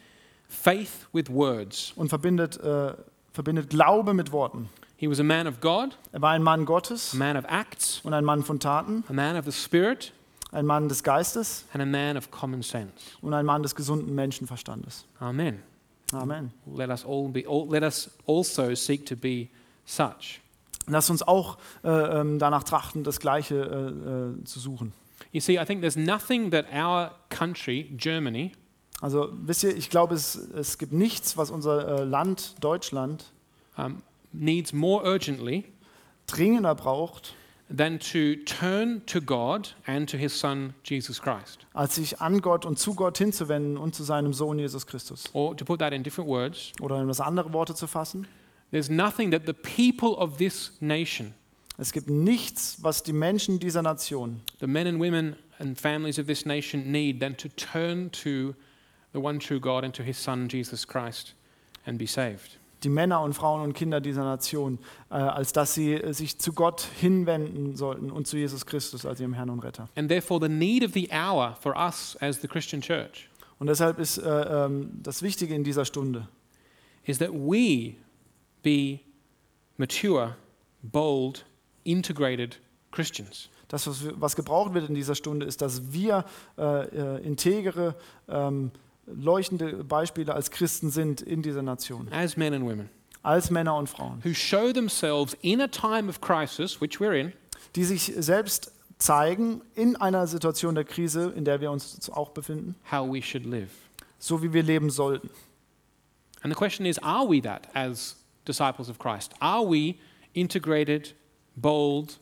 faith with words. und verbindet, äh, verbindet Glaube mit Worten. He was a man of God, Er war ein Mann Gottes a man of acts, und ein Mann von Taten, a man of the Spirit, ein Mann des Geistes and a man of common sense. und ein Mann des gesunden Menschenverstandes. Amen. Amen. Let us all be. All, let us also seek to be such. Lasst uns auch äh, ähm, danach trachten, das Gleiche äh, äh, zu suchen. You see, I think there's nothing that our country, Germany, Also wisst ihr, ich glaube, es, es gibt nichts, was unser äh, Land, Deutschland, um, needs more urgently dringender braucht, than to turn to God and to His Son Jesus Christ. als sich an Gott und zu Gott hinzuwenden und zu seinem Sohn Jesus Christus. Or to put that in different words, Oder in das andere Worte zu fassen. There's nothing that the people of this nation, Es gibt nichts, was die Menschen dieser Nation, the men and women and families of this nation need than to turn to the one true God and to His Son Jesus Christ and be saved. die Männer und Frauen und Kinder dieser Nation, äh, als dass sie äh, sich zu Gott hinwenden sollten und zu Jesus Christus als ihrem Herrn und Retter. And therefore, the need of the hour for us as the Christian church Und deshalb ist äh, ähm, das Wichtige in dieser Stunde, is that we be mature, bold, integrated Christians. das, was, was gebraucht wird in dieser Stunde, ist, dass wir äh, äh, integere, ähm, leuchtende Beispiele als Christen sind in dieser Nation, as men and women als Männer und Frauen, who show themselves in a time of crisis, which we're in, die sich selbst zeigen in einer Situation der Krise, in der wir uns auch befinden, how we should live. so wie wir leben sollten. And the question is are we that as disciples of Christ? Are we integrated, bold,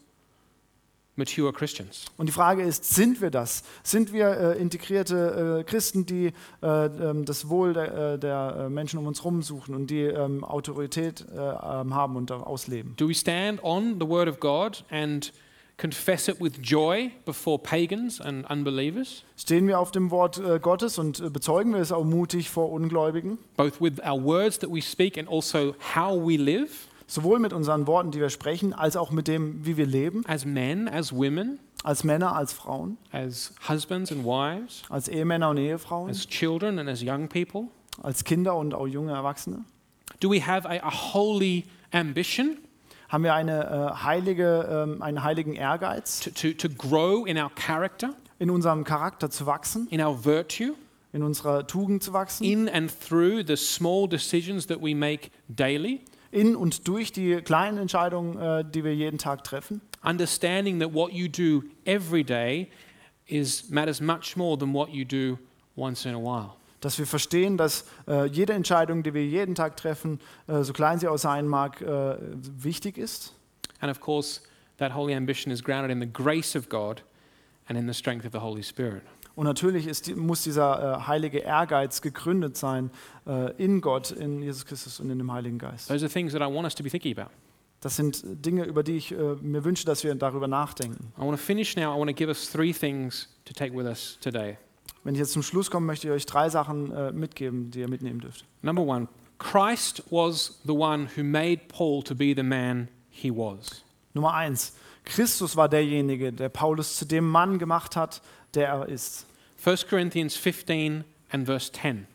mature Christians? Und die Frage ist, sind wir das? Sind wir äh, integrierte äh, Christen, die äh, ähm, das Wohl der, äh, der äh, Menschen um uns herum suchen und die ähm, Autorität äh, haben und ausleben? Do we stand on the Word of God and confess it with joy before pagans and unbelievers, Stehen wir auf dem Wort äh, Gottes und äh, bezeugen wir es auch mutig vor Ungläubigen? both with our words that we speak and also how we live. Sowohl mit unseren Worten, die wir sprechen, als auch mit dem, wie wir leben, as men, as women, als Männer, als Frauen, as husbands and wives, als Ehemänner und Ehefrauen, as children and as young people? als Kinder und auch junge Erwachsene? Do we have a, a holy ambition Haben wir eine, äh, heilige, ähm, einen heiligen Ehrgeiz, to, to, to grow in our character, in unserem Charakter zu wachsen, in our virtue, in unserer Tugend zu wachsen? in and through the small decisions that we make daily? in und durch die kleinen Entscheidungen, äh, die wir jeden Tag treffen, understanding that what you do every day is matters much more than what you do once in a while. Dass wir verstehen, dass äh, jede Entscheidung, die wir jeden Tag treffen, äh, so klein sie auch sein mag, äh, wichtig ist. And of course, that holy ambition is grounded in the grace of God and in the strength of the Holy Spirit. Und natürlich ist, muss dieser äh, heilige Ehrgeiz gegründet sein äh, in Gott, in Jesus Christus und in dem Heiligen Geist. Those are things that I want us to be thinking about. Das sind Dinge, über die ich äh, mir wünsche, dass wir darüber nachdenken. I want to finish now. I want to give us three things to take with us today. Wenn ich jetzt zum Schluss komme, möchte ich euch drei Sachen äh, mitgeben, die ihr mitnehmen dürft. Number one, Christ was the one who made Paul to be the man he was. Nummer eins, Christus war derjenige, der Paulus zu dem Mann gemacht hat, der er ist. 1 Corinthians 15 and verse 10.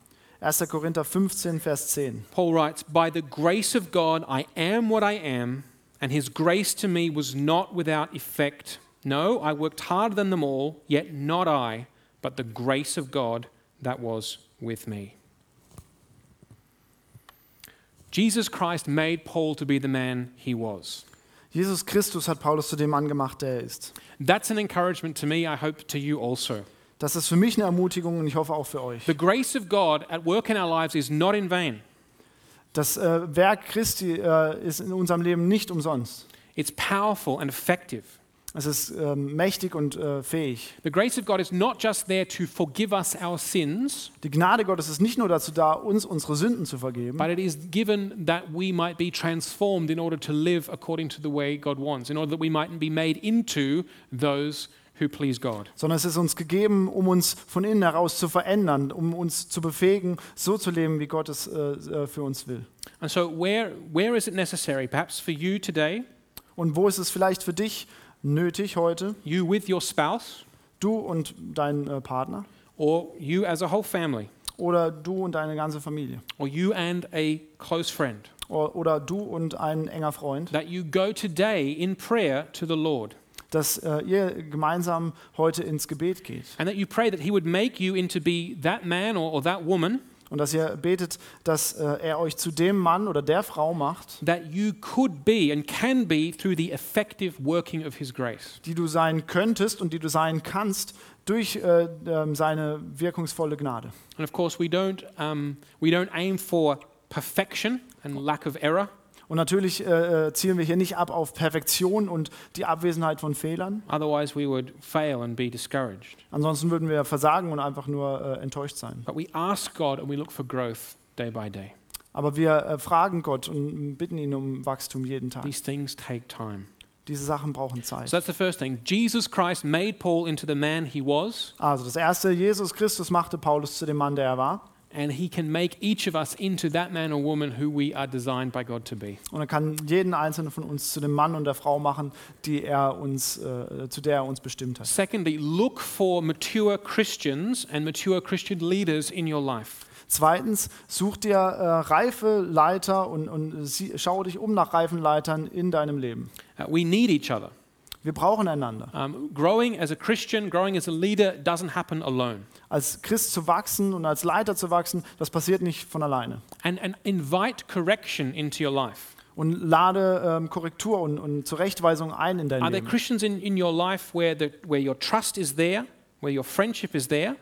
1. Korinther 15, Vers 10. Paul writes, By the grace of God, I am what I am, and his grace to me was not without effect. No, I worked harder than them all, yet not I, but the grace of God that was with me. Jesus Christ made Paul to be the man he was. Jesus Christus hat Paulus zu dem Mann gemacht, der er ist. That's an encouragement to me, I hope to you also. Das ist für mich eine Ermutigung und ich hoffe auch für euch. The grace of God at work in our lives is not in vain. Das äh, Werk Christi äh, ist in unserem Leben nicht umsonst. It's powerful and effective. Es ist ähm, mächtig und äh, fähig. The grace of God is not just there to forgive us our sins, Die Gnade Gottes ist nicht nur dazu da, uns unsere Sünden zu vergeben, but it is given that we might be transformed in order to live according to the way God wants, in order that we might be made into those who please God. sondern es ist uns gegeben, um uns von innen heraus zu verändern, um uns zu befähigen, so zu leben, wie Gott es äh, äh, für uns will. And so, where, where is it necessary? Perhaps for you today, Und wo ist es vielleicht für dich nötig heute, you with your spouse, du und dein äh, Partner? Or you as a whole family, oder du und deine ganze Familie? Or you and a close friend, oder, oder du und ein enger Freund, that you go today in prayer to the Lord? Dass äh, ihr gemeinsam heute ins Gebet geht? And that you pray that He would make you into be that man or, or that woman und dass ihr betet, dass äh, er euch zu dem Mann oder der Frau macht, that you could be and can be through the effective working of His grace. die du sein könntest und die du sein kannst durch äh, ähm, seine wirkungsvolle Gnade. And of course, we don't, um, we don't aim for perfection and lack of error. Und natürlich äh, äh, zielen wir hier nicht ab auf Perfektion und die Abwesenheit von Fehlern. Otherwise, we would fail and be discouraged. Ansonsten würden wir versagen und einfach nur äh, enttäuscht sein. But we ask God and we look for growth day by day. Aber wir äh, fragen Gott und bitten ihn um Wachstum jeden Tag. These things take time. Diese Sachen brauchen Zeit. So that's the first thing. Jesus Christ made Paul into the man he was, Also das erste, Jesus Christus machte Paulus zu dem Mann, der er war. And he can make each of us into that man or woman who we are designed by God to be. Und er kann jeden einzelnen von uns zu dem Mann und der Frau machen, die er uns, äh, zu der er uns bestimmt hat. Secondly, look for mature Christians and mature Christian leaders in your life. Zweitens, such dir äh, reife Leiter und, und sie, schau dich um nach reifen Leitern in deinem Leben. Uh, we need each other. Wir brauchen einander. Um, growing as a Christian, growing as a leader doesn't happen alone. Als Christ zu wachsen und als Leiter zu wachsen, das passiert nicht von alleine. And, and invite correction into your life. Und lade ähm, Korrektur und, und Zurechtweisung ein in dein Are there Leben. Christians in, in your life where, the, where your trust is there, where your friendship is there?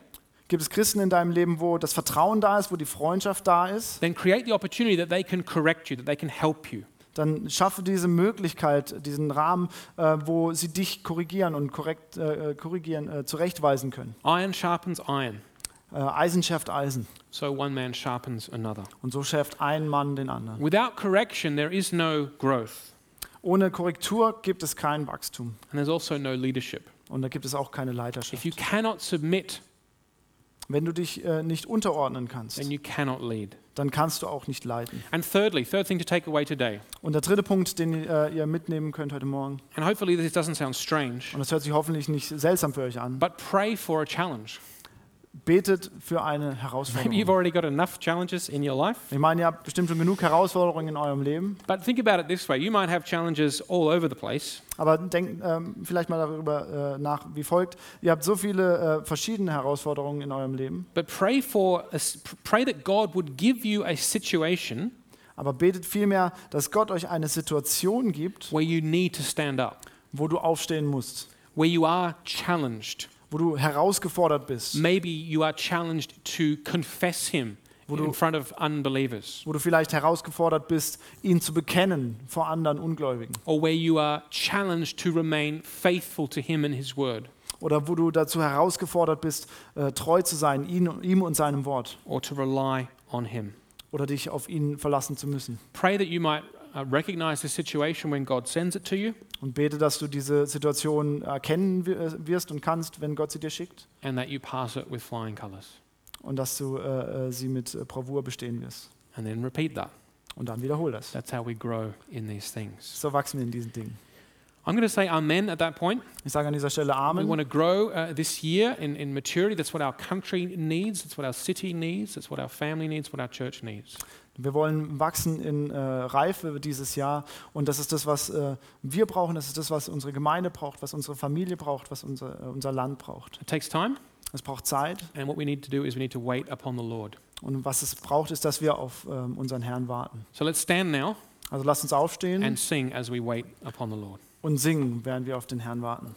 Gibt es Christen in deinem Leben, wo das Vertrauen da ist, wo die Freundschaft da ist? Then create the opportunity that they can correct you, that they can help you. Dann schaffe diese Möglichkeit, diesen Rahmen, äh, wo sie dich korrigieren und korrekt äh, korrigieren, äh, zurechtweisen können. Iron sharpens iron, Äh, Eisen schärft Eisen. so one man sharpens another. Und so schärft ein Mann den anderen. Without correction, there is no growth, Ohne Korrektur gibt es kein Wachstum. and there's also no leadership. Und da gibt es auch keine If Leiterschaft. you cannot submit, Wenn du dich äh, nicht unterordnen kannst, then you cannot lead. Dann kannst du auch nicht leiten. And thirdly, third thing to take away today, Und der dritte Punkt, den äh, ihr mitnehmen könnt heute Morgen, and hopefully this doesn't sound strange, und das hört sich hoffentlich nicht seltsam für euch an, but pray for a challenge. Betet für eine Maybe you've Herausforderung. already got enough challenges in your life, Ich meine, ihr habt bestimmt schon genug Herausforderungen in eurem Leben, but think about it this way. You might have challenges all over the place, aber denkt ähm, vielleicht mal darüber äh, nach, wie folgt. Ihr habt so viele äh, verschiedene Herausforderungen in eurem Leben, but pray for a pray that God would give you a situation aber betet vielmehr, dass Gott euch eine Situation gibt, where you need to stand up, wo du aufstehen musst, where you are challenged, wo du herausgefordert bist, Maybe you are challenged to confess Him Wo in du- front of unbelievers, wo du vielleicht herausgefordert bist, ihn zu bekennen vor anderen Ungläubigen. or where you are challenged to remain faithful to Him and His word, Oder wo du dazu herausgefordert bist, äh, treu zu sein, ihn, ihm und seinem Wort. or to rely on Him. Oder dich auf ihn verlassen zu müssen. Pray that you might recognize the situation when God sends it to you Und bete, dass du diese Situation erkennen äh, wirst und kannst, wenn Gott sie dir schickt. and that you pass it with flying colors. Und dass du äh, äh, sie mit äh, Bravour bestehen wirst. And then repeat that. Und dann wiederhol das. That's how we grow in these things. So wachsen wir in diesen Dingen. I'm going to say amen at that point. Ich sage an dieser Stelle We want to grow uh, this year in, in maturity. That's what our country needs. That's what our city needs. That's what our family needs. What our church needs. Wir wollen wachsen in äh, Reife dieses Jahr und das ist das, was äh, wir brauchen, das ist das, was unsere Gemeinde braucht, was unsere Familie braucht, was unser, äh, unser Land braucht. It takes time, Es braucht Zeit and what we need to do is we need to wait upon the Lord. und was es braucht, ist, dass wir auf ähm, unseren Herrn warten. So let's stand now Also lasst uns aufstehen and sing as we wait upon the Lord. und singen, während wir auf den Herrn warten.